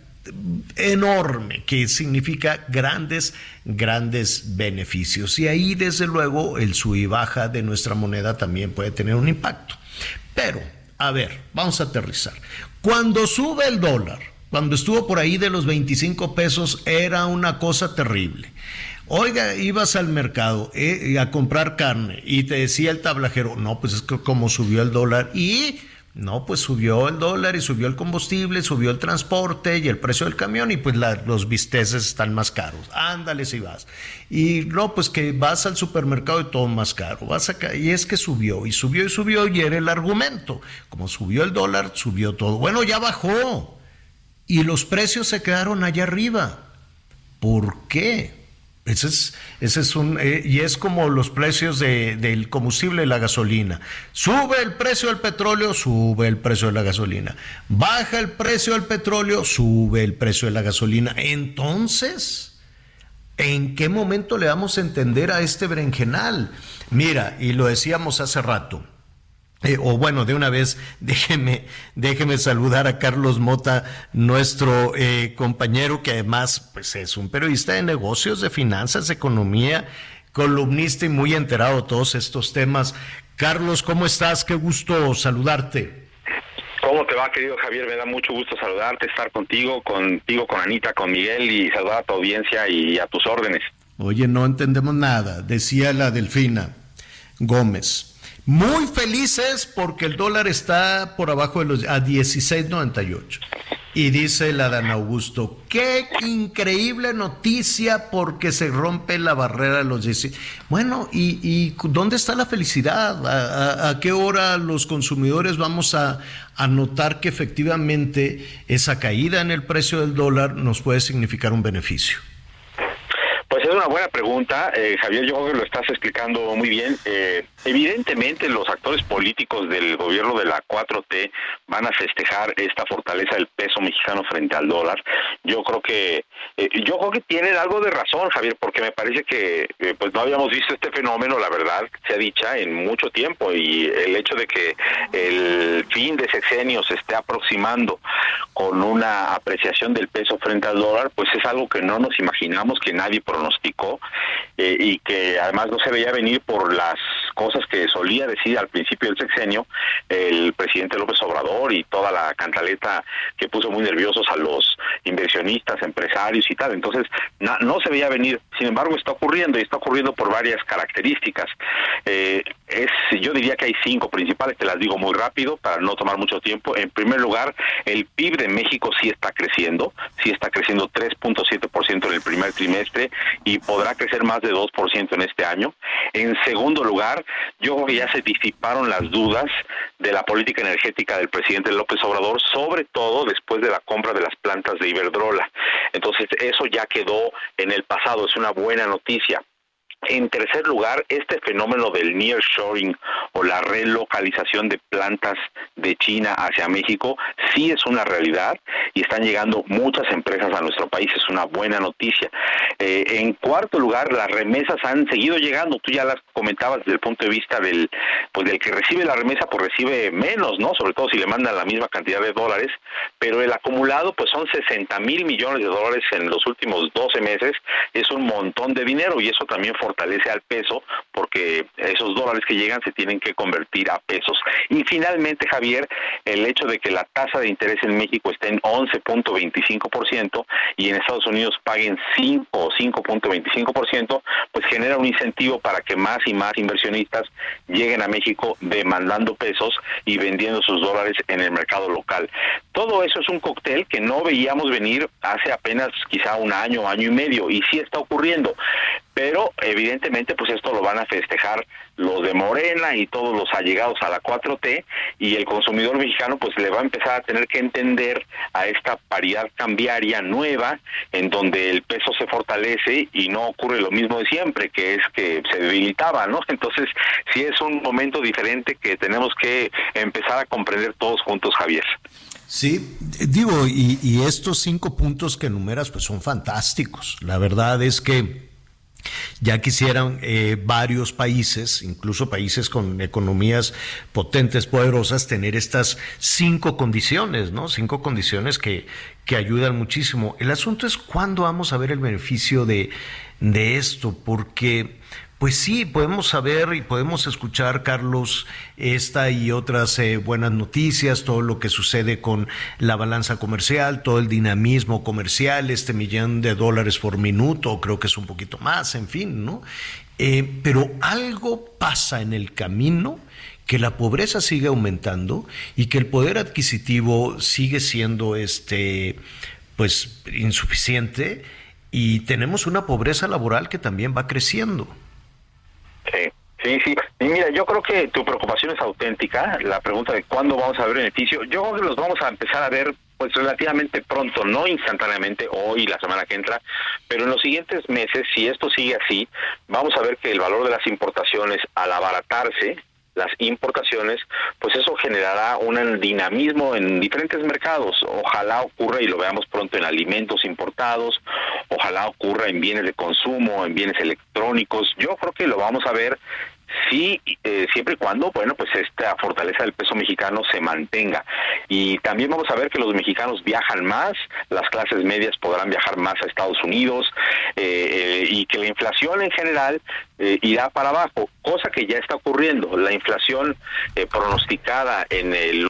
enorme que significa grandes, grandes beneficios. Y ahí, desde luego, el sub y baja de nuestra moneda también puede tener un impacto. Pero, a ver, vamos a aterrizar. Cuando sube el dólar, cuando estuvo por ahí de los 25 pesos era una cosa terrible. Oiga, ibas al mercado eh, a comprar carne y te decía el tablajero, no, pues es que como subió el dólar y no, pues subió el dólar y subió el combustible, subió el transporte y el precio del camión y pues los bisteces están más caros. Ándale si vas. Y no, pues que vas al supermercado y todo más caro. Vas acá y es que subió y subió y subió y era el argumento. Como subió el dólar, subió todo. Bueno, ya bajó y los precios se quedaron allá arriba. ¿Por qué? Ese es, ese es un, eh, y es como los precios de, del combustible y la gasolina. Sube el precio del petróleo, sube el precio de la gasolina. Baja el precio del petróleo, sube el precio de la gasolina. Entonces, ¿en qué momento le vamos a entender a este berenjenal? Mira, y lo decíamos hace rato, eh, o bueno, de una vez, déjeme, déjeme saludar a Carlos Mota, nuestro eh, compañero que además pues, es un periodista de negocios, de finanzas, de economía, columnista y muy enterado de todos estos temas. Carlos, ¿cómo estás? Qué gusto saludarte. ¿Cómo te va, querido Javier? Me da mucho gusto saludarte, estar contigo, contigo, con Anita, con Miguel y saludar a tu audiencia y a tus órdenes. Oye, no entendemos nada, decía la Delfina Gómez. Muy felices porque el dólar está por abajo de los a 16.98. Y dice la Dan Augusto, qué increíble noticia porque se rompe la barrera de los 16. Bueno, ¿y, dónde está la felicidad? ¿A, qué hora los consumidores vamos a, a notar que efectivamente esa caída en el precio del dólar nos puede significar un beneficio? Pues es una buena pregunta, eh, Javier, yo creo que lo estás explicando muy bien. Eh, evidentemente los actores políticos del gobierno de la 4T van a festejar esta fortaleza del peso mexicano frente al dólar. Yo creo que eh, yo creo que tienen algo de razón, Javier, porque me parece que pues no habíamos visto este fenómeno, la verdad, se ha dicha en mucho tiempo y el hecho de que el fin de sexenio se esté aproximando con una apreciación del peso frente al dólar, pues es algo que no nos imaginamos que nadie pronosticó eh, y que además no se veía venir por las cosas que solía decir al principio del sexenio el presidente López Obrador y toda la cantaleta que puso muy nerviosos a los inversionistas, empresarios y tal. Entonces, no se veía venir. Sin embargo, está ocurriendo y está ocurriendo por varias características. Eh, es, yo diría que hay cinco principales, te las digo muy rápido para no tomar mucho tiempo. En primer lugar, el PIB de México sí está creciendo, sí está creciendo 3.7% en el primer trimestre y podrá crecer más de 2% en este año. En segundo lugar, yo creo que ya se disiparon las dudas de la política energética del presidente López Obrador, sobre todo después de la compra de las plantas de Iberdrola. Entonces, eso ya quedó en el pasado, es una buena noticia. En tercer lugar, este fenómeno del nearshoring o la relocalización de plantas de China hacia México sí es una realidad y están llegando muchas empresas a nuestro país, es una buena noticia. Eh, en cuarto lugar, las remesas han seguido llegando, tú ya las comentabas desde el punto de vista del pues del que recibe la remesa pues recibe menos, ¿no? Sobre todo si le mandan la misma cantidad de dólares, pero el acumulado pues son 60 mil millones de dólares en los últimos 12 meses, es un montón de dinero y eso también fortalece al peso porque esos dólares que llegan se tienen que convertir a pesos. Y finalmente, Javier, el hecho de que la tasa de interés en México esté en 11.25% y en Estados Unidos paguen 5 o 5.25%, pues genera un incentivo para que más y más inversionistas lleguen a México demandando pesos y vendiendo sus dólares en el mercado local. todo eso es un cóctel que no veíamos venir hace apenas quizá un año, año y medio, y sí está ocurriendo pero evidentemente pues esto lo van a festejar los de Morena y todos los allegados a la 4T y el consumidor mexicano pues le va a empezar a tener que entender a esta paridad cambiaria nueva en donde el peso se fortalece y no ocurre lo mismo de siempre, que es que se debilitaba, ¿no? Entonces sí es un momento diferente que tenemos que empezar a comprender todos juntos, Javier. Sí, digo, y, y estos cinco puntos que enumeras pues son fantásticos. La verdad es que ya quisieran eh, varios países, incluso países con economías potentes, poderosas, tener estas cinco condiciones, ¿no? Cinco condiciones que, que ayudan muchísimo. El asunto es cuándo vamos a ver el beneficio de, de esto, porque pues sí, podemos saber y podemos escuchar, Carlos, esta y otras eh, buenas noticias, todo lo que sucede con la balanza comercial, todo el dinamismo comercial, este millón de dólares por minuto, creo que es un poquito más, en fin, ¿no? Eh, pero algo pasa en el camino que la pobreza sigue aumentando y que el poder adquisitivo sigue siendo este pues insuficiente y tenemos una pobreza laboral que también va creciendo. Sí. Sí, sí. Y mira, yo creo que tu preocupación es auténtica. La pregunta de cuándo vamos a ver beneficio, yo creo que los vamos a empezar a ver pues relativamente pronto, no instantáneamente, hoy, la semana que entra, pero en los siguientes meses, si esto sigue así, vamos a ver que el valor de las importaciones al abaratarse, las importaciones, pues eso generará un dinamismo en diferentes mercados. Ojalá ocurra y lo veamos pronto en alimentos importados, ojalá ocurra en bienes de consumo, en bienes electrónicos. Yo creo que lo vamos a ver sí, eh, siempre y cuando, bueno, pues esta fortaleza del peso mexicano se mantenga. Y también vamos a ver que los mexicanos viajan más, las clases medias podrán viajar más a Estados Unidos eh, eh, y que la inflación en general irá para abajo, cosa que ya está ocurriendo. La inflación pronosticada en el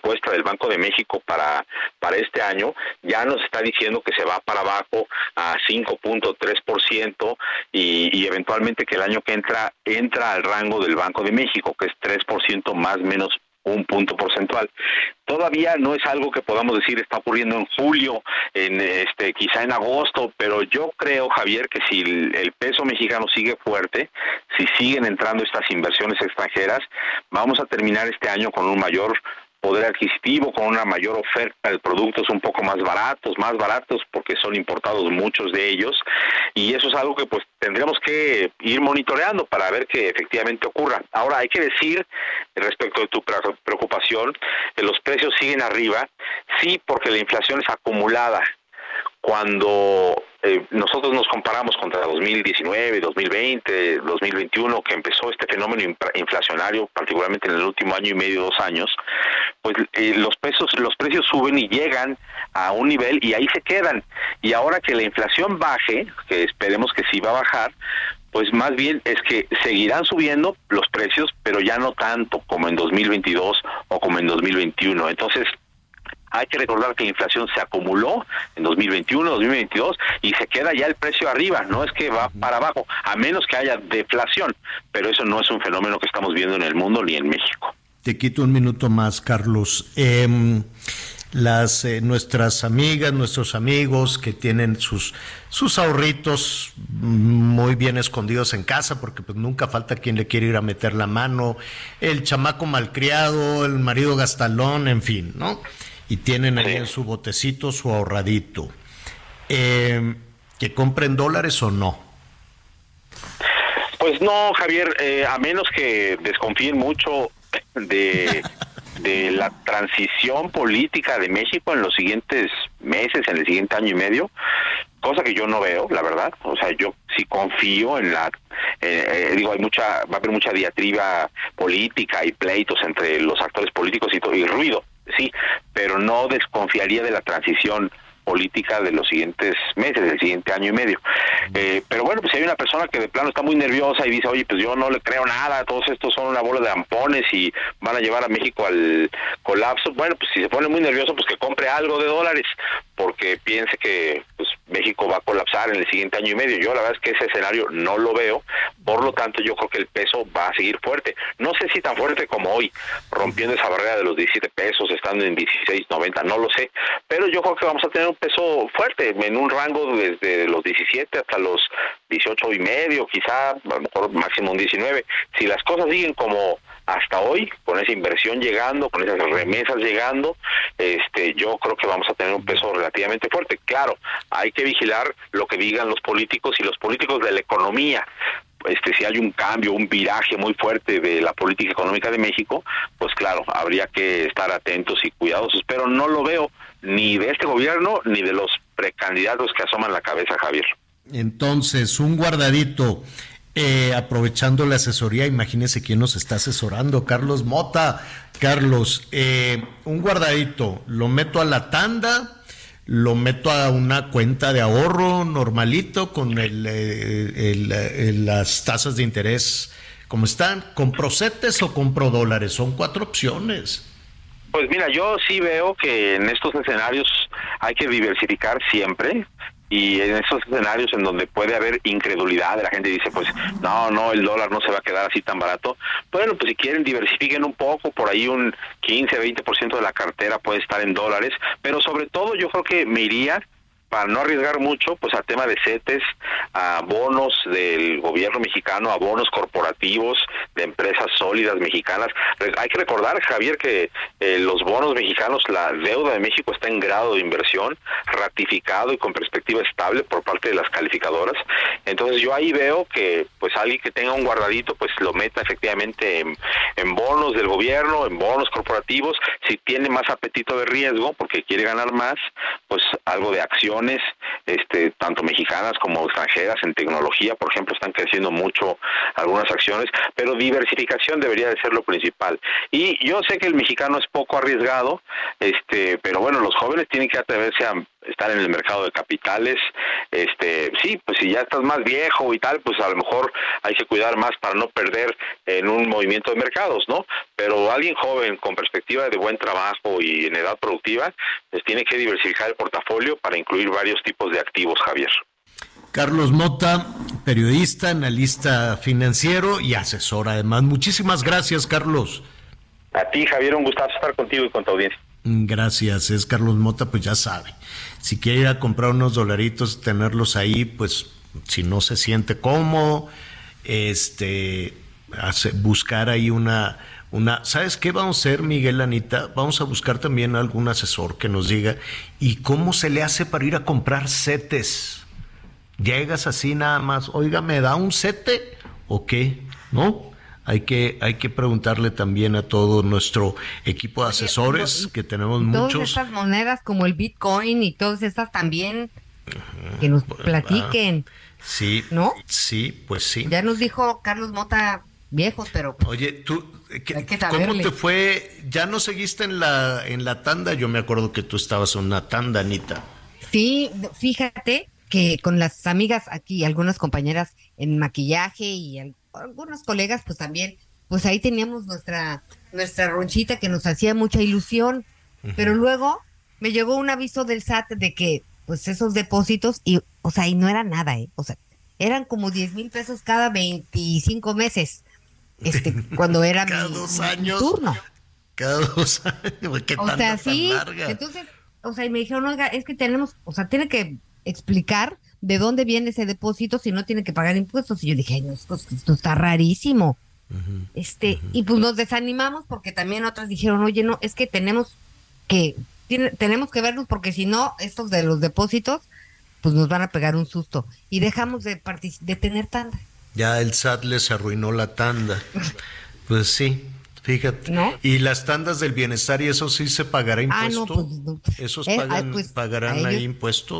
encuesta del Banco de México para, para este año ya nos está diciendo que se va para abajo a 5.3% y, y eventualmente que el año que entra entra al rango del Banco de México, que es 3% más menos un punto porcentual. Todavía no es algo que podamos decir está ocurriendo en julio, en este quizá en agosto, pero yo creo Javier que si el peso mexicano sigue fuerte, si siguen entrando estas inversiones extranjeras, vamos a terminar este año con un mayor poder adquisitivo, con una mayor oferta de productos un poco más baratos, más baratos porque son importados muchos de ellos. Y eso es algo que pues tendremos que ir monitoreando para ver que efectivamente ocurra. Ahora hay que decir respecto de tu preocupación que los precios siguen arriba, sí porque la inflación es acumulada. Cuando eh, nosotros nos comparamos contra 2019, 2020, 2021, que empezó este fenómeno inflacionario, particularmente en el último año y medio, dos años, pues eh, los precios, los precios suben y llegan a un nivel y ahí se quedan. Y ahora que la inflación baje, que esperemos que sí va a bajar, pues más bien es que seguirán subiendo los precios, pero ya no tanto como en 2022 o como en 2021. Entonces, hay que recordar que la inflación se acumuló en 2021, 2022 y se queda ya el precio arriba, no es que va para abajo, a menos que haya deflación, pero eso no es un fenómeno que estamos viendo en el mundo ni en México. Te quito un minuto más, Carlos. Eh, las eh, nuestras amigas, nuestros amigos que tienen sus sus ahorritos muy bien escondidos en casa, porque pues nunca falta quien le quiere ir a meter la mano, el chamaco malcriado, el marido gastalón, en fin, ¿no? Y tienen ahí en su botecito su ahorradito. Eh, ¿Que compren dólares o no? Pues no, Javier, eh, a menos que desconfíen mucho de, de la transición política de México en los siguientes meses, en el siguiente año y medio, cosa que yo no veo, la verdad. O sea, yo sí confío en la, eh, digo, hay mucha, va a haber mucha diatriba política y pleitos entre los actores políticos y, todo, y ruido sí, pero no desconfiaría de la transición política de los siguientes meses, del siguiente año y medio. Eh, pero bueno, pues si hay una persona que de plano está muy nerviosa y dice, oye, pues yo no le creo nada, todos estos son una bola de ampones y van a llevar a México al colapso, bueno, pues si se pone muy nervioso, pues que compre algo de dólares, porque piense que pues México va a colapsar en el siguiente año y medio. Yo la verdad es que ese escenario no lo veo, Por lo tanto, yo creo que el peso va a seguir fuerte. No sé si tan fuerte como hoy, rompiendo esa barrera de los 17 pesos, estando en 16.90, no lo sé. Pero yo creo que vamos a tener un peso fuerte, en un rango desde los 17 hasta los 18 y medio, quizá, a lo mejor máximo un 19. Si las cosas siguen como hasta hoy, con esa inversión llegando, con esas remesas llegando, este, yo creo que vamos a tener un peso relativamente fuerte. Claro, hay que vigilar lo que digan los políticos y los políticos de la economía. Este, si hay un cambio, un viraje muy fuerte de la política económica de México, pues claro, habría que estar atentos y cuidadosos, pero no lo veo ni de este gobierno ni de los precandidatos que asoman la cabeza, Javier. Entonces, un guardadito eh, aprovechando la asesoría, imagínese quién nos está asesorando, Carlos Mota. Carlos, eh, un guardadito, lo meto a la tanda, lo meto a una cuenta de ahorro normalito con el, eh, las tasas de interés como están. ¿Compro CETES o compro dólares? Son cuatro opciones. Pues mira, yo sí veo que en estos escenarios hay que diversificar siempre y en esos escenarios en donde puede haber incredulidad, la gente dice, pues no, no, el dólar no se va a quedar así tan barato. Bueno, pues si quieren diversifiquen un poco, por ahí un 15, 20% de la cartera puede estar en dólares, pero sobre todo yo creo que me iría para no arriesgar mucho, pues a tema de CETES, a bonos del gobierno mexicano, a bonos corporativos de empresas sólidas mexicanas. Hay que recordar, Javier, que eh, los bonos mexicanos, la deuda de México está en grado de inversión, ratificado y con perspectiva estable por parte de las calificadoras. Entonces yo ahí veo que pues alguien que tenga un guardadito, pues lo meta efectivamente en, en bonos del gobierno, en bonos corporativos, si tiene más apetito de riesgo porque quiere ganar más, pues algo de acción este, tanto mexicanas como extranjeras en tecnología, por ejemplo, están creciendo mucho algunas acciones, pero diversificación debería de ser lo principal. Y yo sé que el mexicano es poco arriesgado, este, pero bueno, los jóvenes tienen que atreverse a estar en el mercado de capitales, este, sí, pues si ya estás más viejo y tal, pues a lo mejor hay que cuidar más para no perder en un movimiento de mercados, ¿no? Pero alguien joven con perspectiva de buen trabajo y en edad productiva, pues tiene que diversificar el portafolio para incluir varios tipos de activos, Javier. Carlos Mota, periodista, analista financiero y asesor además. Muchísimas gracias, Carlos. A ti, Javier, un gustazo estar contigo y con tu audiencia. Gracias, es Carlos Mota, pues ya sabe. Si quiere ir a comprar unos dolaritos, tenerlos ahí, pues si no se siente cómodo, este, buscar ahí una, una, ¿sabes qué vamos a hacer, Miguel Anita? Vamos a buscar también algún asesor que nos diga, ¿y cómo se le hace para ir a comprar setes? Llegas así nada más, oiga, ¿me da un sete o qué? ¿No? Hay que, hay que preguntarle también a todo nuestro equipo de asesores, que tenemos muchos. Todas estas monedas como el Bitcoin y todas estas también, que nos platiquen. Sí, ¿no? Sí, pues sí. Ya nos dijo Carlos Mota viejos, pero pues, Oye, tú ¿cómo te fue? ¿Ya no seguiste en la en la tanda? Yo me acuerdo que tú estabas en una tanda, Anita. Sí, fíjate que con las amigas aquí, algunas compañeras en maquillaje y algunos colegas, pues también, pues ahí teníamos nuestra, nuestra ronchita que nos hacía mucha ilusión, pero luego me llegó un aviso del SAT de que, pues esos depósitos, y, o sea, y no era nada, ¿eh? O sea, eran como 10 mil pesos cada 25 meses, este, cuando era cada mi, dos años, turno. Cada dos años, ¿qué o sea, sí, entonces, o sea, y me dijeron, oiga, es que tenemos, o sea, tiene que explicar de dónde viene ese depósito si no tiene que pagar impuestos. Y yo dije, no, esto, está rarísimo. este, y pues nos desanimamos porque también otras dijeron, oye, no, es que tenemos que, tiene, tenemos que verlos porque si no, estos de los depósitos, pues nos van a pegar un susto. Y dejamos de, de tener tanda. Ya el SAT les arruinó la tanda. pues sí, Fíjate. Y las tandas del bienestar, ¿y eso sí se pagará impuesto? Ah, no, pues, ¿Esos eh, pagan, pues, pagarán ahí impuesto?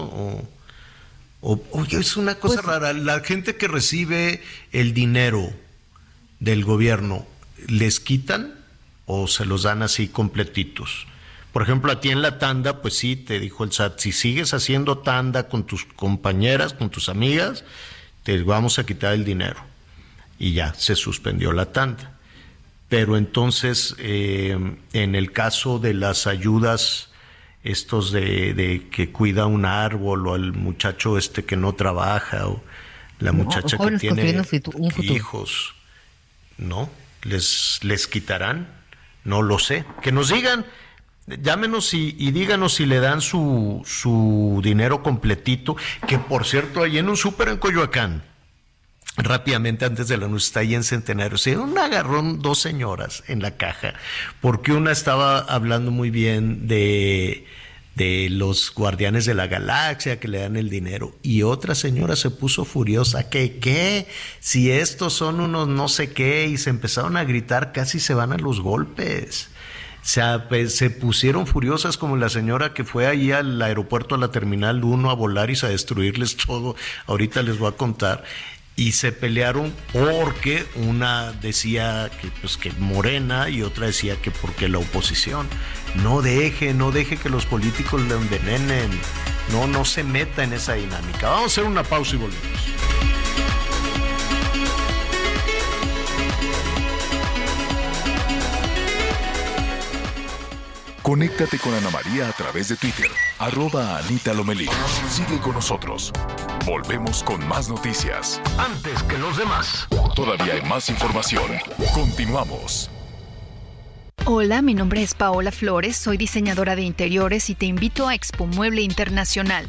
O... oye, es una cosa pues rara. La gente que recibe el dinero del gobierno, ¿les quitan o se los dan así completitos? Por ejemplo, a ti en la tanda, pues sí, te dijo el SAT, si sigues haciendo tanda con tus compañeras, con tus amigas, te vamos a quitar el dinero. Y ya, se suspendió la tanda pero entonces eh, en el caso de las ayudas estos de, que cuida un árbol o al muchacho este que no trabaja o la muchacha que tiene hijos, ¿no? ¿Les, ¿Les quitarán? No lo sé. Que nos digan, llámenos y, díganos si le dan su, su dinero completito, que por cierto, ahí en un súper en Coyoacán, rápidamente antes de la noche está ahí en Centenario. Se un agarrón dos señoras en la caja, porque una estaba hablando muy bien de, de los guardianes de la galaxia que le dan el dinero y otra señora se puso furiosa que qué si estos son unos no sé qué y se empezaron a gritar casi se van a los golpes. Se, pues, se pusieron furiosas como la señora que fue ahí al aeropuerto a la terminal 1 a volar y a destruirles todo. Ahorita les voy a contar y se pelearon porque una decía que pues que Morena y otra decía que porque la oposición. No deje, no deje que los políticos le envenenen. No, no se meta en esa dinámica. Vamos a hacer una pausa y volvemos. Conéctate con Ana María a través de Twitter, arroba Anita Lomelí. Sigue con nosotros. Volvemos con más noticias. Antes que los demás. Todavía hay más información. Continuamos. Hola, mi nombre es Paola Flores, soy diseñadora de interiores y te invito a Expo Mueble Internacional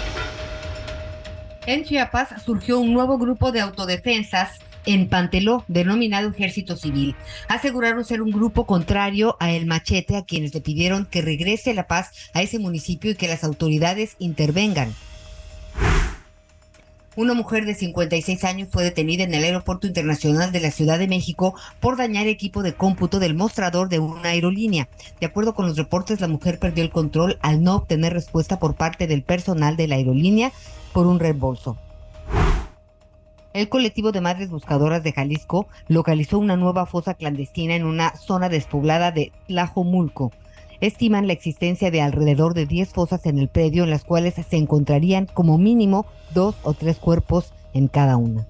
En Chiapas surgió un nuevo grupo de autodefensas en Panteló, denominado Ejército Civil. Aseguraron ser un grupo contrario a el machete a quienes le pidieron que regrese la paz a ese municipio y que las autoridades intervengan. Una mujer de 56 años fue detenida en el Aeropuerto Internacional de la Ciudad de México por dañar equipo de cómputo del mostrador de una aerolínea. De acuerdo con los reportes, la mujer perdió el control al no obtener respuesta por parte del personal de la aerolínea por un reembolso. El colectivo de madres buscadoras de Jalisco localizó una nueva fosa clandestina en una zona despoblada de Tlajomulco. Estiman la existencia de alrededor de 10 fosas en el predio en las cuales se encontrarían como mínimo dos o tres cuerpos en cada una.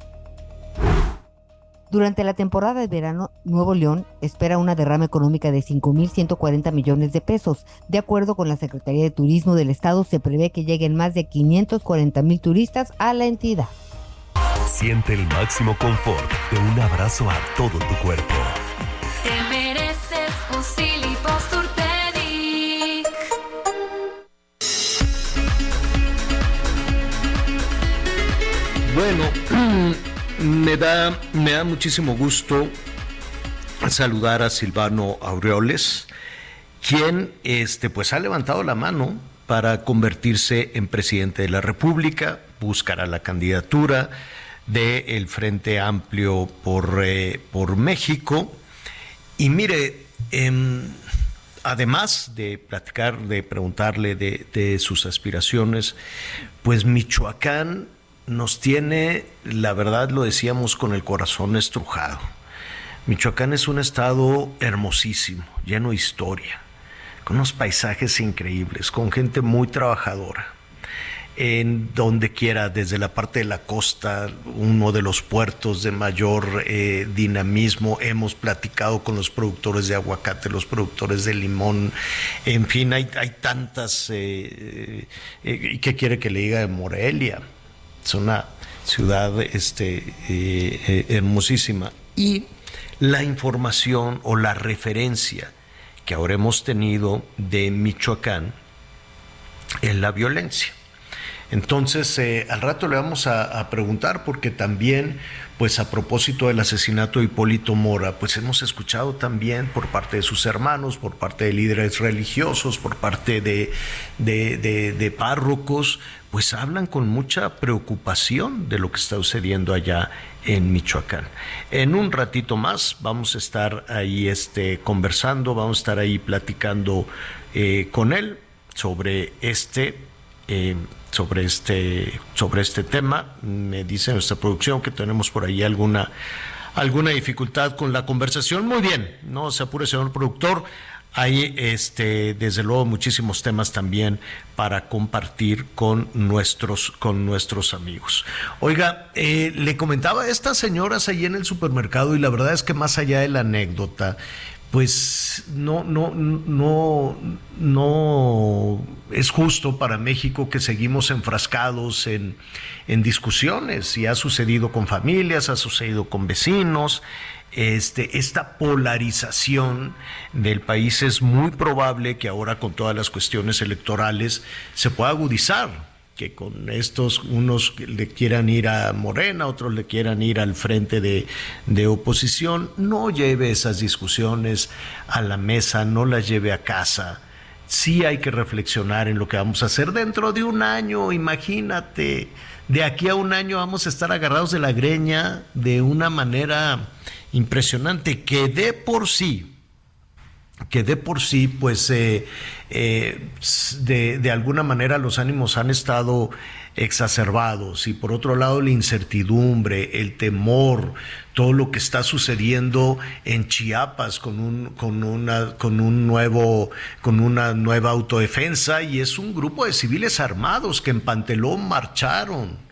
Durante la temporada de verano, Nuevo León espera una derrama económica de 5.140 millones de pesos. De acuerdo con la Secretaría de Turismo del Estado, se prevé que lleguen más de 540 mil turistas a la entidad. Siente el máximo confort de un abrazo a todo tu cuerpo. Bueno, Me da, me da muchísimo gusto saludar a Silvano Aureoles, quien este, pues ha levantado la mano para convertirse en presidente de la República, buscará la candidatura del Frente Amplio por, eh, por México. Y mire, em, además de platicar, de preguntarle de, de sus aspiraciones, pues Michoacán nos tiene, la verdad lo decíamos, con el corazón estrujado. Michoacán es un estado hermosísimo, lleno de historia, con unos paisajes increíbles, con gente muy trabajadora. En donde quiera, desde la parte de la costa, uno de los puertos de mayor eh, dinamismo, hemos platicado con los productores de aguacate, los productores de limón, en fin, hay, hay tantas, eh, eh, ¿qué quiere que le diga de Morelia? Es una ciudad este, eh, eh, hermosísima. Y la información o la referencia que ahora hemos tenido de Michoacán en la violencia. Entonces, eh, al rato le vamos a, preguntar porque también, pues a propósito del asesinato de Hipólito Mora, pues hemos escuchado también por parte de sus hermanos, por parte de líderes religiosos, por parte de, de párrocos, pues hablan con mucha preocupación de lo que está sucediendo allá en Michoacán. En un ratito más vamos a estar ahí este, conversando, vamos a estar ahí platicando eh, con él sobre este, eh, sobre este, sobre este tema. Me dice nuestra producción que tenemos por ahí alguna alguna dificultad con la conversación. Muy bien, no se apure, señor productor. Hay, este, desde luego, muchísimos temas también para compartir con nuestros, con nuestros amigos. Oiga, eh, le comentaba a estas señoras ahí en el supermercado y la verdad es que más allá de la anécdota, pues no, no, no, no es justo para México que seguimos enfrascados en, en discusiones y ha sucedido con familias, ha sucedido con vecinos. Este, esta polarización del país es muy probable que ahora con todas las cuestiones electorales se pueda agudizar que con estos unos le quieran ir a Morena, otros le quieran ir al frente de, de, oposición, no lleve esas discusiones a la mesa, no las lleve a casa. Sí hay que reflexionar en lo que vamos a hacer dentro de un año, imagínate, de aquí a un año vamos a estar agarrados de la greña de una manera impresionante que de por sí que de por sí, pues eh, eh, de, de, alguna manera los ánimos han estado exacerbados y por otro lado la incertidumbre, el temor, todo lo que está sucediendo en Chiapas con un, con una, con un nuevo, con una nueva autodefensa y es un grupo de civiles armados que en Pantelón marcharon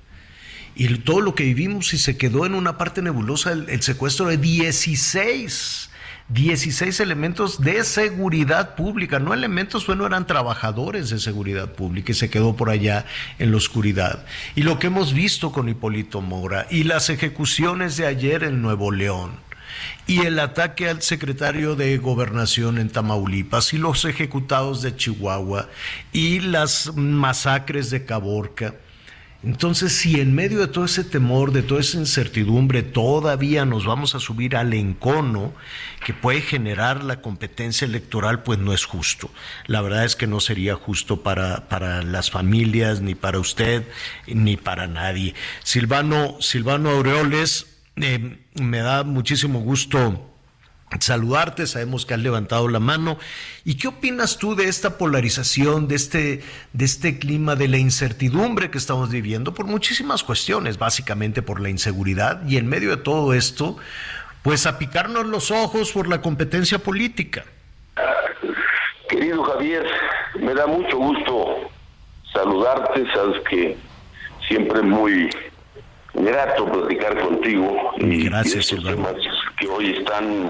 y todo lo que vivimos y se quedó en una parte nebulosa el, secuestro de 16 16 elementos de seguridad pública, no elementos, bueno, eran trabajadores de seguridad pública y se quedó por allá en la oscuridad. Y lo que hemos visto con Hipólito Mora y las ejecuciones de ayer en Nuevo León y el ataque al secretario de Gobernación en Tamaulipas y los ejecutados de Chihuahua y las masacres de Caborca entonces, si en medio de todo ese temor, de toda esa incertidumbre, todavía nos vamos a subir al encono que puede generar la competencia electoral, pues no es justo. La verdad es que no sería justo para, para las familias, ni para usted, ni para nadie. Silvano, Silvano Aureoles, eh, me da muchísimo gusto saludarte, sabemos que has levantado la mano. ¿Y qué opinas tú de esta polarización, de este, de este clima de la incertidumbre que estamos viviendo por muchísimas cuestiones, básicamente por la inseguridad y en medio de todo esto, pues a picarnos los ojos por la competencia política? Querido Javier, me da mucho gusto saludarte, sabes que siempre es muy grato platicar contigo. Y Gracias, que hoy están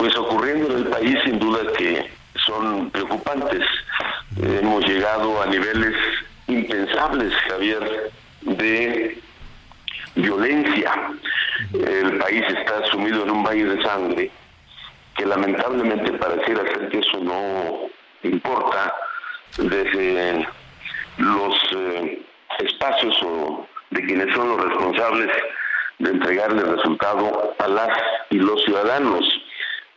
pues ocurriendo en el país sin duda que son preocupantes. Hemos llegado a niveles impensables, Javier, de violencia. El país está sumido en un valle de sangre que lamentablemente pareciera ser que eso no importa desde los eh, espacios o de quienes son los responsables de entregarle resultado a las y los ciudadanos.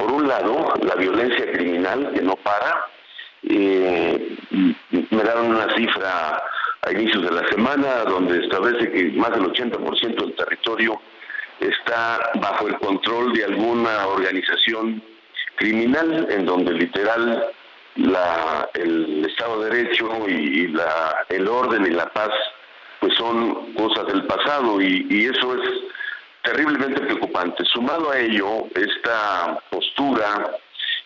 Por un lado, la violencia criminal que no para. Eh, me daron una cifra a inicios de la semana donde establece que más del 80% del territorio está bajo el control de alguna organización criminal en donde literal la, el Estado de Derecho y, la, el orden y la paz pues son cosas del pasado y, y eso es terriblemente preocupante. Sumado a ello, esta postura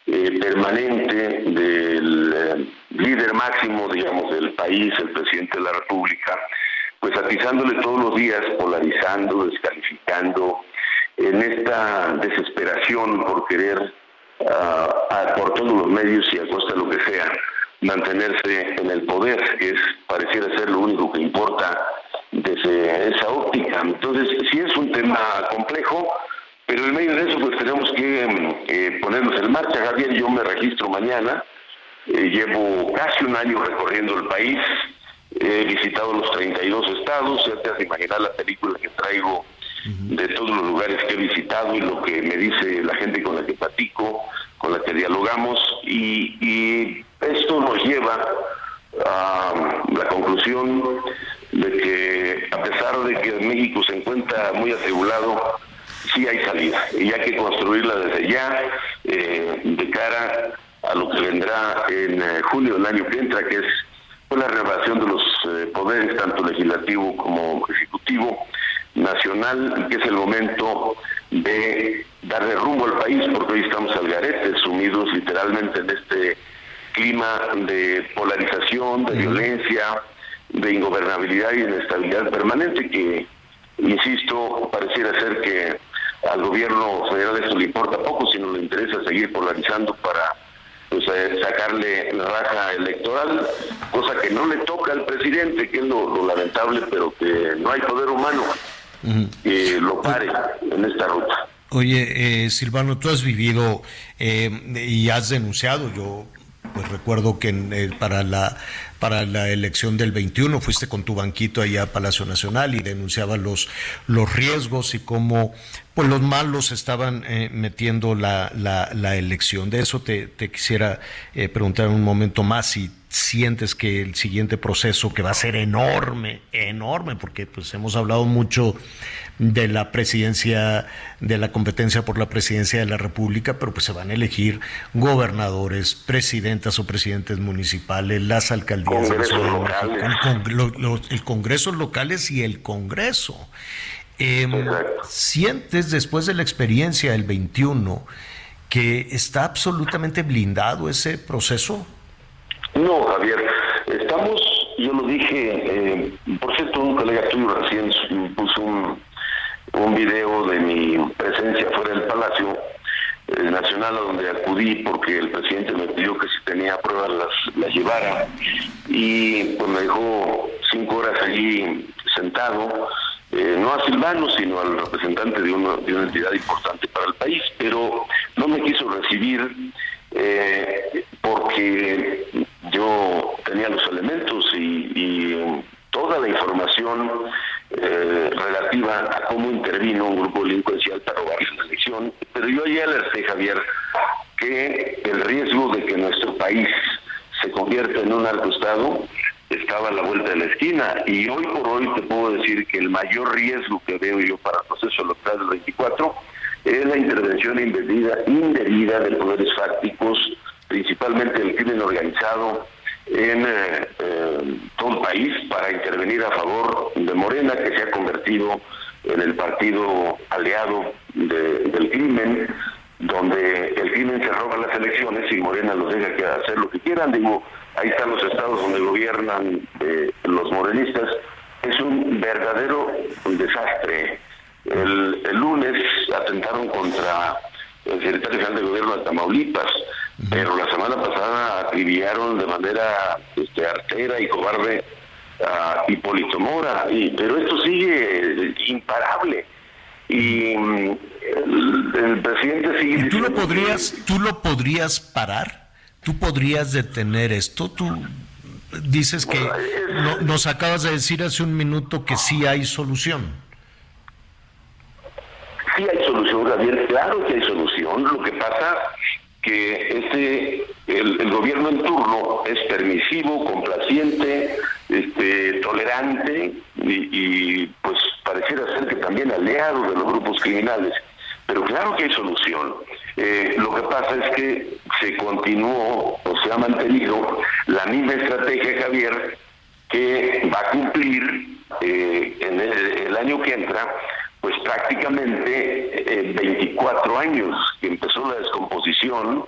eh, permanente del eh, líder máximo, digamos, del país, el presidente de la República, pues atizándole todos los días, polarizando, descalificando, en esta desesperación por querer, uh, por todos los medios y a costa de lo que sea, mantenerse en el poder, que es pareciera ser lo único que importa desde esa óptica. Entonces, sí es un tema complejo, pero en medio de eso pues tenemos que mm, eh, ponernos en marcha. Javier, yo me registro mañana, eh, llevo casi un año recorriendo el país, he visitado los 32 estados, ya te has imaginar la película que traigo de todos los lugares que he visitado y lo que me dice la gente con la que platico, con la que dialogamos, y, y esto nos lleva a la conclusión de que a pesar de que México se encuentra muy atribulado, sí hay salida. Y hay que construirla desde ya eh, de cara a lo que vendrá en eh, junio del año que entra, que es pues, la renovación de los eh, poderes, tanto legislativo como ejecutivo nacional, y que es el momento de darle rumbo al país, porque hoy estamos al garete, sumidos literalmente en este clima de polarización, de violencia, de ingobernabilidad y inestabilidad permanente que, insisto, pareciera ser que al gobierno federal esto le importa poco, sino le interesa seguir polarizando para pues, eh, sacarle la raja electoral, cosa que no le toca al presidente, que es lo, lamentable, pero que no hay poder humano que lo pare en esta ruta. Oye, eh, Silvano, tú has vivido eh, y has denunciado, yo pues recuerdo que eh, para la para la elección del 21 fuiste con tu banquito allá a Palacio Nacional y denunciabas los los riesgos y cómo pues los malos estaban eh, metiendo la, la, elección. De eso te, quisiera eh, preguntar un momento más si sientes que el siguiente proceso que va a ser enorme, enorme, porque pues hemos hablado mucho de la presidencia, de la competencia por la presidencia de la República, pero pues se van a elegir gobernadores, presidentas o presidentes municipales, las alcaldías, el, el Congreso locales y el Congreso. Em, ¿Sientes después de la experiencia del 21 que está absolutamente blindado ese proceso? No, Javier, estamos, yo lo dije, eh, por cierto, un colega tuyo recién puso un, un video de mi presencia fuera del Palacio eh, Nacional a donde acudí porque el presidente me pidió que si tenía pruebas las, las llevara. Y pues me dejó cinco horas allí sentado, eh, no a Silvano, sino al representante de una, de una entidad importante para el país, pero no me quiso recibir eh, porque yo tenía los elementos y, y toda la información eh, relativa a cómo intervino un grupo delincuencial para robar la elección, pero yo ya alerté, Javier, que el riesgo de que nuestro país se convierta en un estado estaba a la vuelta de la esquina. Y hoy por hoy te puedo decir que el mayor riesgo que veo yo para el proceso electoral del 24 es la intervención indebida, indebida de poderes fácticos, principalmente del crimen organizado, en eh, eh, todo el país para intervenir a favor de Morena, que se ha convertido en el partido aliado del crimen, donde el crimen se roba las elecciones y Morena los deja que hacer lo que quieran. Digo, ahí están los estados donde gobiernan eh, los morenistas. Es un verdadero desastre. El, el lunes atentaron contra el secretario general de gobierno de Tamaulipas, pero la semana pasada acribillaron de manera este, artera y cobarde a Hipólito Mora, y, pero esto sigue imparable. Y mm, el, presidente sigue... ¿Y tú lo podrías, tú lo podrías parar? ¿Tú podrías detener esto? ¿Tú dices que nos acabas de decir hace un minuto que sí hay solución? Sí hay solución, Gabriel, claro que hay solución. Lo que pasa que este el, gobierno en turno es permisivo, complaciente, este, tolerante y, pues pareciera ser que también aliado de los grupos criminales. Pero claro que hay solución. Eh, lo que pasa es que se continuó o se ha mantenido la misma estrategia, Javier, que va a cumplir eh, en el año que entra pues prácticamente 24 eh, años que empezó la descomposición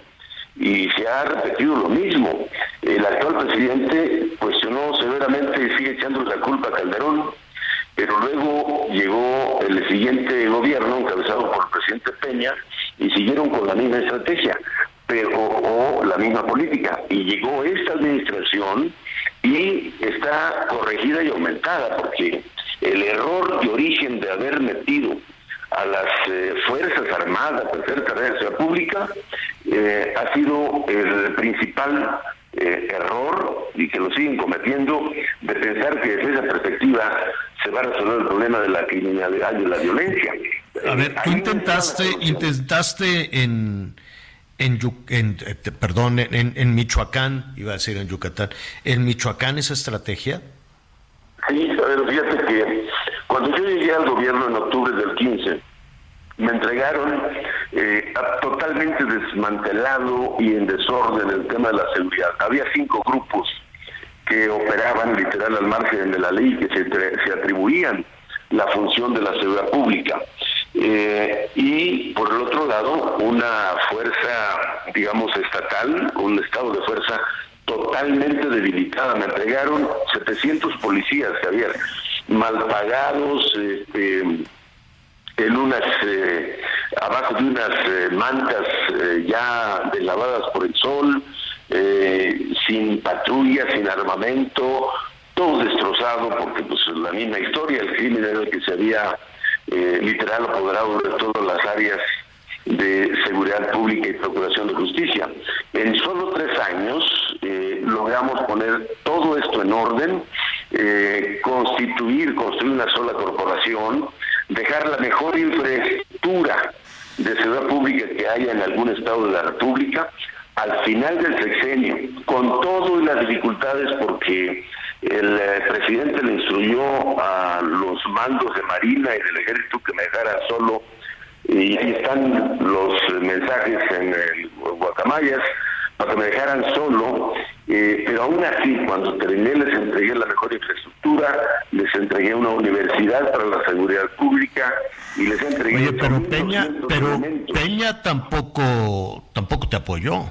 y se ha repetido lo mismo. El actual presidente cuestionó severamente y sigue echando la culpa a Calderón, pero luego llegó el siguiente gobierno encabezado por el presidente Peña y siguieron con la misma estrategia pero o la misma política y llegó esta administración y está corregida y aumentada porque el error de origen de haber metido a las eh, Fuerzas Armadas a hacer carrera de pública eh, ha sido el principal eh, error y que lo siguen cometiendo de pensar que desde esa perspectiva se va a resolver el problema de la criminalidad y de la violencia. A ver, tú intentaste, intentaste en, en, en perdón, en, en Michoacán, iba a decir en Yucatán, en Michoacán esa estrategia. Sí, pero fíjate que al gobierno en octubre del 15, me entregaron eh, totalmente desmantelado y en desorden el tema de la seguridad. Había cinco grupos que operaban literal al margen de la ley, que se, se atribuían la función de la seguridad pública. eh, y por el otro lado una fuerza, digamos, estatal, un estado de fuerza totalmente debilitada. Me entregaron 700 policías, Javier, mal pagados, este, en unas, eh, abajo de unas eh, mantas ya deslavadas por el sol, sin patrulla, sin armamento, todo destrozado porque pues la misma historia, el crimen era el que se había eh, literal apoderado de todas las áreas de seguridad pública y procuración de justicia. En solo tres años eh, logramos poner todo esto en orden, eh, constituir, construir una sola corporación, dejar la mejor infraestructura de seguridad pública que haya en algún estado de la República al final del sexenio, con todo y las dificultades porque el eh, presidente le instruyó a los mandos de Marina y del ejército que me dejaran solo y ahí están los mensajes en el Guacamayas para que me dejaran solo, eh, pero aún así cuando terminé les entregué la mejor infraestructura, les entregué una universidad para la seguridad pública y les entregué... Oye, pero Peña, pero Peña tampoco, tampoco te apoyó.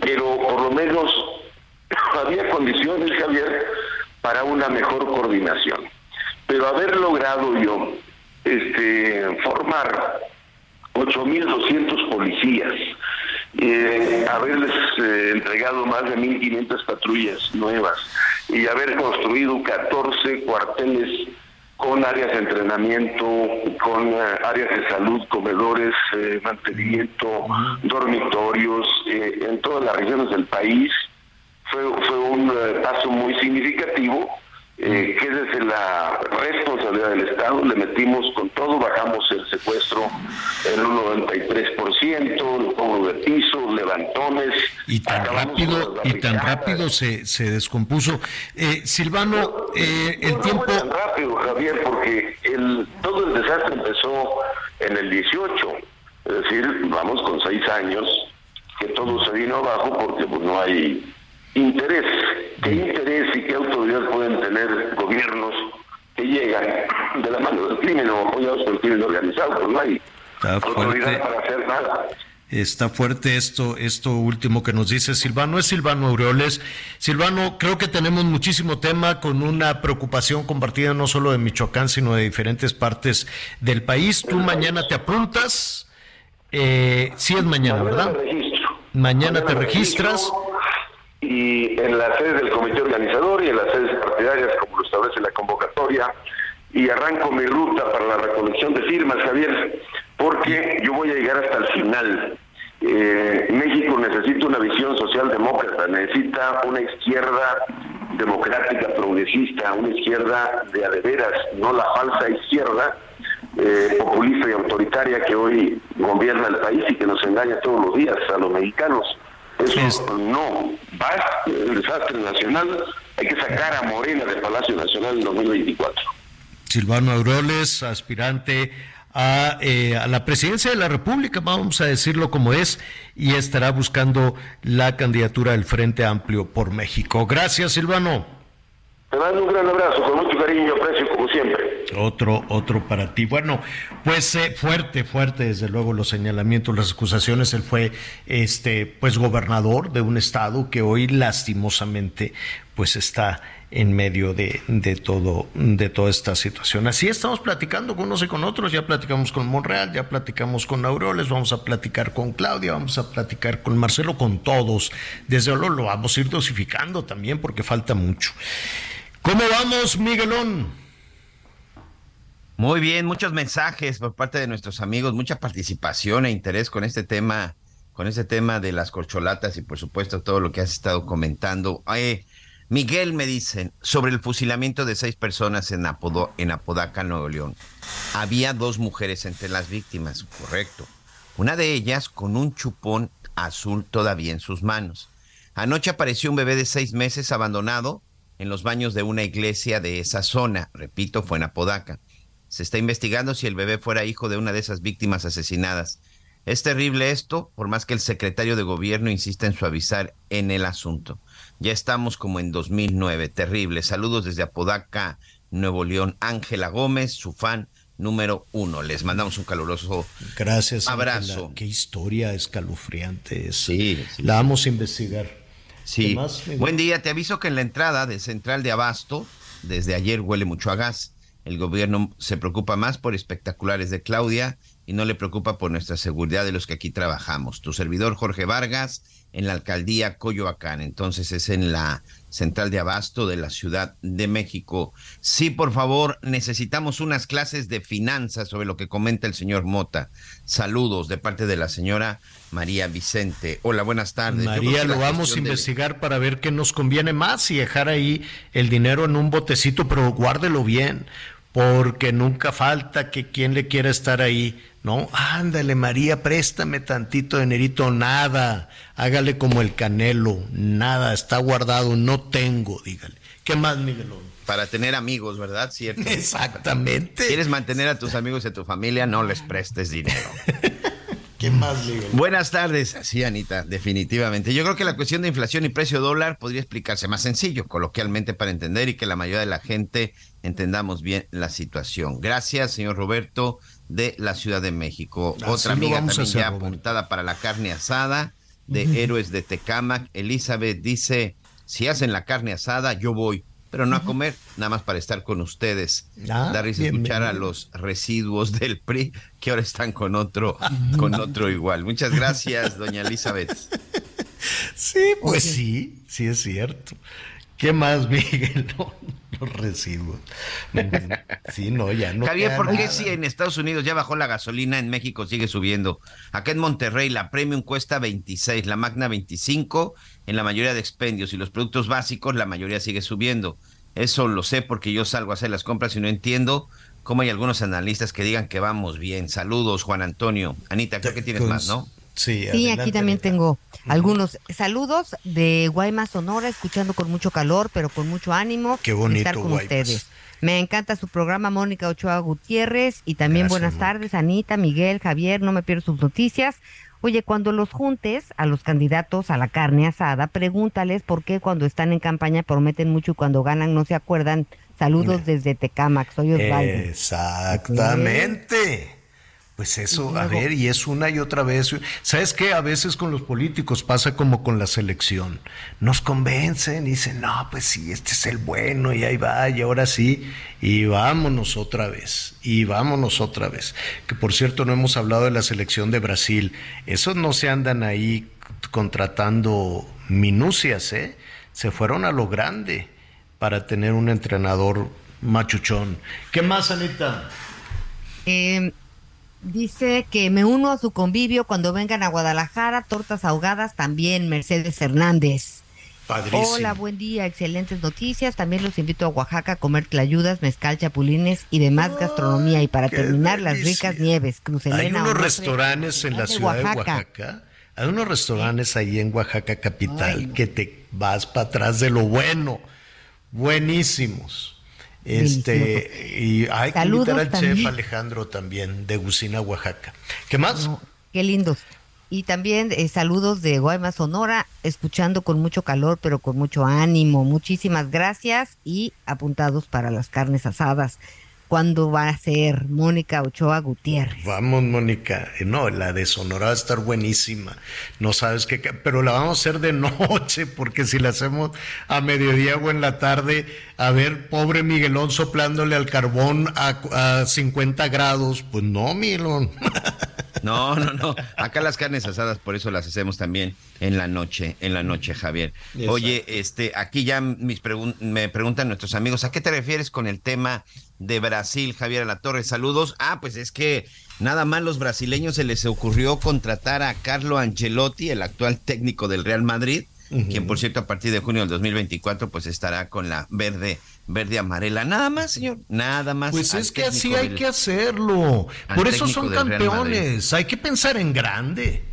Pero por lo menos había condiciones, Javier, para una mejor coordinación. Pero haber logrado yo este, formar 8.200 policías, eh, haberles eh, entregado más de 1.500 patrullas nuevas y haber construido 14 cuarteles con áreas de entrenamiento, con eh, áreas de salud, comedores, mantenimiento, dormitorios en todas las regiones del país, fue, fue un eh, paso muy significativo eh, que desde la responsabilidad del Estado le metimos con todo, bajamos el secuestro en un 93%, el cobro de pisos, levantones. Y tan rápido, y tan rápido se, se descompuso. Eh, Silvano, eh, el tiempo... No tan rápido, Javier, porque el, todo el desastre empezó en el 18, es decir, vamos con seis años, que todo se vino abajo porque pues no hay interés. ¿Qué interés y qué autoridad pueden tener gobiernos que llegan de la mano del crimen o apoyados por el crimen organizado? Pues no hay autoridad para hacer nada. Está fuerte esto, esto último que nos dice Silvano. Es Silvano Aureoles. Silvano, creo que tenemos muchísimo tema con una preocupación compartida no solo de Michoacán, sino de diferentes partes del país. Tú mañana te apuntas. Eh, sí es mañana, ¿verdad? Mañana, te registras y en las sedes del comité organizador y en las sedes partidarias, como lo establece la convocatoria, y arranco mi ruta para la recolección de firmas, Javier, porque yo voy a llegar hasta el final. Eh, México necesita una visión social demócrata, necesita una izquierda democrática, progresista, una izquierda de adeveras, no la falsa izquierda eh, populista y autoritaria que hoy gobierna el país y que nos engaña todos los días a los mexicanos. Eso no, basta el desastre nacional, hay que sacar a Morena del Palacio Nacional en 2024. Silvano Auroles, aspirante a, eh, a, la presidencia de la República, vamos a decirlo como es, y estará buscando la candidatura del Frente Amplio por México. Gracias, Silvano. Te mando un gran abrazo, con mucho cariño, aprecio como siempre. Otro, otro para ti. Bueno, pues eh, fuerte, fuerte, desde luego los señalamientos, las acusaciones. Él fue, este, pues gobernador de un estado que hoy lastimosamente, pues está en medio de, de todo, de toda esta situación. Así estamos platicando con unos y con otros. Ya platicamos con Monreal, ya platicamos con Aureoles, vamos a platicar con Claudia, vamos a platicar con Marcelo, con todos. Desde luego lo vamos a ir dosificando también porque falta mucho. ¿Cómo vamos, Miguelón? Muy bien, muchos mensajes por parte de nuestros amigos, mucha participación e interés con este tema, con este tema de las corcholatas y por supuesto todo lo que has estado comentando. Miguel me dicen sobre el fusilamiento de seis personas en, en Apodaca, Nuevo León. Había dos mujeres entre las víctimas, correcto. Una de ellas con un chupón azul todavía en sus manos. Anoche apareció un bebé de seis meses abandonado en los baños de una iglesia de esa zona. Repito, fue en Apodaca. Se está investigando si el bebé fuera hijo de una de esas víctimas asesinadas. Es terrible esto, por más que el secretario de gobierno insista en suavizar en el asunto. Ya estamos como en 2009, terrible. Saludos desde Apodaca, Nuevo León. Ángela Gómez, su fan, número uno. Les mandamos un caluroso Gracias. abrazo. Ángela. Qué historia escalofriante es. Sí, sí. La vamos a investigar. Sí. Buen día, te aviso que en la entrada de Central de Abasto, desde ayer huele mucho a gas. El gobierno se preocupa más por espectaculares de Claudia y no le preocupa por nuestra seguridad de los que aquí trabajamos. Tu servidor Jorge Vargas en la alcaldía Coyoacán. Entonces es en la central de abasto de la Ciudad de México. Sí, por favor, necesitamos unas clases de finanzas sobre lo que comenta el señor Mota. Saludos de parte de la señora María Vicente. Hola, buenas tardes. María, lo vamos a de- investigar para ver qué nos conviene más y dejar ahí el dinero en un botecito, pero guárdelo bien, porque nunca falta que quien le quiera estar ahí. No, ándale María, préstame tantito dinerito, nada, hágale como el canelo, nada, está guardado, no tengo, dígale. ¿Qué más, Miguelón? Para tener amigos, ¿verdad? Cierto. Exactamente. ¿Quieres mantener a tus amigos y a tu familia? No les prestes dinero. ¿Qué más, Miguel? Buenas tardes. Sí, Anita, definitivamente. Yo creo que la cuestión de inflación y precio dólar podría explicarse más sencillo, coloquialmente para entender y que la mayoría de la gente entendamos bien la situación. Gracias, señor Roberto, de la Ciudad de México. Así Otra amiga también hacer, ya apuntada para la carne asada de. Héroes de Tecámac. Elizabeth dice, si hacen la carne asada, yo voy. Pero no a comer, nada más para estar con ustedes. Ah, Dar risa escuchar a los residuos del PRI que ahora están con otro, con otro igual. Muchas gracias, doña Elizabeth. Sí, pues sí, sí es cierto. ¿Qué más, Miguel? No, los residuos. Sí, no, ya no. Javier, ¿por qué nada. si en Estados Unidos ya bajó la gasolina, en México sigue subiendo? Acá en Monterrey la Premium cuesta 26, la Magna 25 en la mayoría de expendios y los productos básicos la mayoría sigue subiendo. Eso lo sé porque yo salgo a hacer las compras y no entiendo cómo hay algunos analistas que digan que vamos bien. Saludos, Juan Antonio. Anita, creo que tienes más, ¿no? Sí, Sí, adelante, aquí también Anita. tengo algunos saludos de Guaymas, Sonora, escuchando con mucho calor, pero con mucho ánimo. Qué bonito, estar con Guaymas. ustedes. Me encanta su programa, Mónica Ochoa Gutiérrez, y también Gracias, buenas Mónica. tardes, Anita, Miguel, Javier, no me pierdo sus noticias. Oye, cuando los juntes a los candidatos a la carne asada, pregúntales por qué cuando están en campaña prometen mucho y cuando ganan no se acuerdan. Saludos desde Tecámac, soy Osvaldo. Exactamente. Pues eso, a ver, y es una y otra vez. ¿Sabes qué? A veces con los políticos pasa como con la selección. Nos convencen y dicen, no, pues sí, este es el bueno y ahí va, y ahora sí, y vámonos otra vez, y vámonos otra vez. Que por cierto, no hemos hablado de la selección de Brasil. Esos no se andan ahí contratando minucias, ¿eh? Se fueron a lo grande para tener un entrenador machuchón. ¿Qué más, Anita? Eh, dice que me uno a su convivio cuando vengan a Guadalajara, tortas ahogadas también, Mercedes Hernández. Padrísimo. Hola, buen día, excelentes noticias. También los invito a Oaxaca a comer tlayudas, mezcal, chapulines y demás gastronomía. Y para terminar, las ricas nieves. Hay unos restaurantes en la ciudad de Oaxaca. Hay unos restaurantes ahí en Oaxaca capital que te vas para atrás de lo bueno. Buenísimos. Este, y hay que Saludos invitar al chef. Alejandro también de Gusina, Oaxaca. ¿Qué más? Qué lindos. Y también eh, saludos de Guaymas, Sonora, escuchando con mucho calor, pero con mucho ánimo. Muchísimas gracias y apuntados para las carnes asadas. ¿Cuándo va a ser Mónica Ochoa Gutiérrez? Vamos, Mónica. No, la de Sonora va a estar buenísima. No sabes qué, pero la vamos a hacer de noche, porque si la hacemos a mediodía o en la tarde, a ver, pobre Miguelón soplándole al carbón a, a 50 grados, pues no, Miguelón. No, no, no. Acá las carnes asadas, por eso las hacemos también en la noche, en la noche, Javier. Exacto. Oye, este, aquí ya mis pregun- me preguntan nuestros amigos, ¿a qué te refieres con el tema de Brasil, Javier La Torre? Saludos. Ah, pues es que nada más los brasileños se les ocurrió contratar a Carlo Ancelotti, el actual técnico del Real Madrid, quien por cierto a partir de junio del 2024 pues estará con la verde verde amarela. Nada más, señor, nada más. Pues es que así hay que hacerlo. Por eso son campeones. Hay que pensar en grande.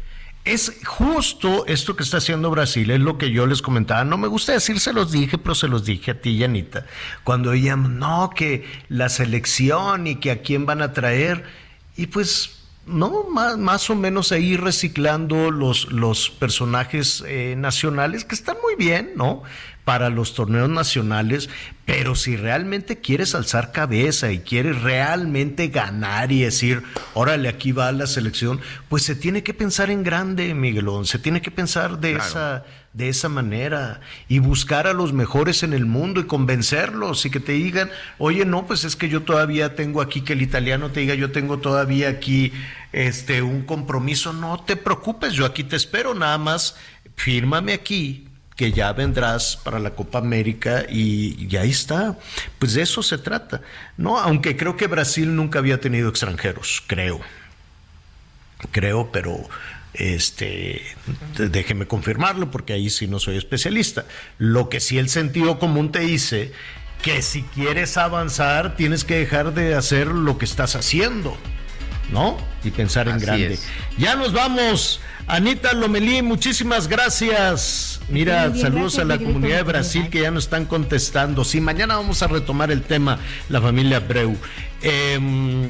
Es justo esto que está haciendo Brasil, es lo que yo les comentaba. No me gusta decir se los dije, pero se los dije a ti, Yanita. Cuando oíamos, no, que la selección y que a quién van a traer. Y pues, no, más, más o menos ahí reciclando los, los personajes eh, nacionales, que están muy bien, ¿no? Para los torneos nacionales, pero si realmente quieres alzar cabeza y quieres realmente ganar y decir, órale, aquí va la selección, pues se tiene que pensar en grande, Miguelón, se tiene que pensar de esa de esa manera y buscar a los mejores en el mundo y convencerlos y que te digan, oye, no, pues es que yo todavía tengo aquí, que el italiano te diga, yo tengo todavía aquí este, un compromiso, no te preocupes, yo aquí te espero, nada más fírmame aquí que ya vendrás para la Copa América y, y ahí está. Pues de eso se trata, ¿no? Aunque creo que Brasil nunca había tenido extranjeros, creo. Creo, pero este, déjeme confirmarlo porque ahí sí no soy especialista. Lo que sí el sentido común te dice que si quieres avanzar tienes que dejar de hacer lo que estás haciendo, ¿no? Y pensar en grande. Ya nos vamos. Anita Lomelí, muchísimas gracias. Mira, saludos a la comunidad de Brasil que ya nos están contestando. Sí, mañana vamos a retomar el tema, la familia Breu. Eh,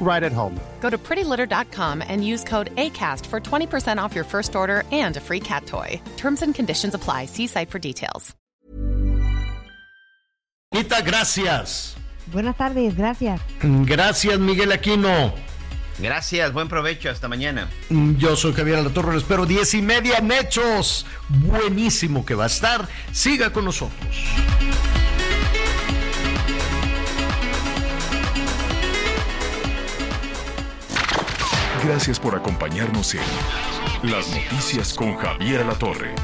right at home. Go to prettylitter.com and use code ACAST for 20% off your first order and a free cat toy. Terms and conditions apply. See site for details. Anita, gracias. Buenas tardes, gracias. Gracias, Miguel Aquino. Gracias, buen provecho, hasta mañana. Yo soy Javier Alatorre, lo espero diez y media en Hechos. Buenísimo que va a estar. Siga con nosotros. Gracias por acompañarnos en Las Noticias con Javier Alatorre.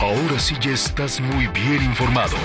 Ahora sí ya estás muy bien informado.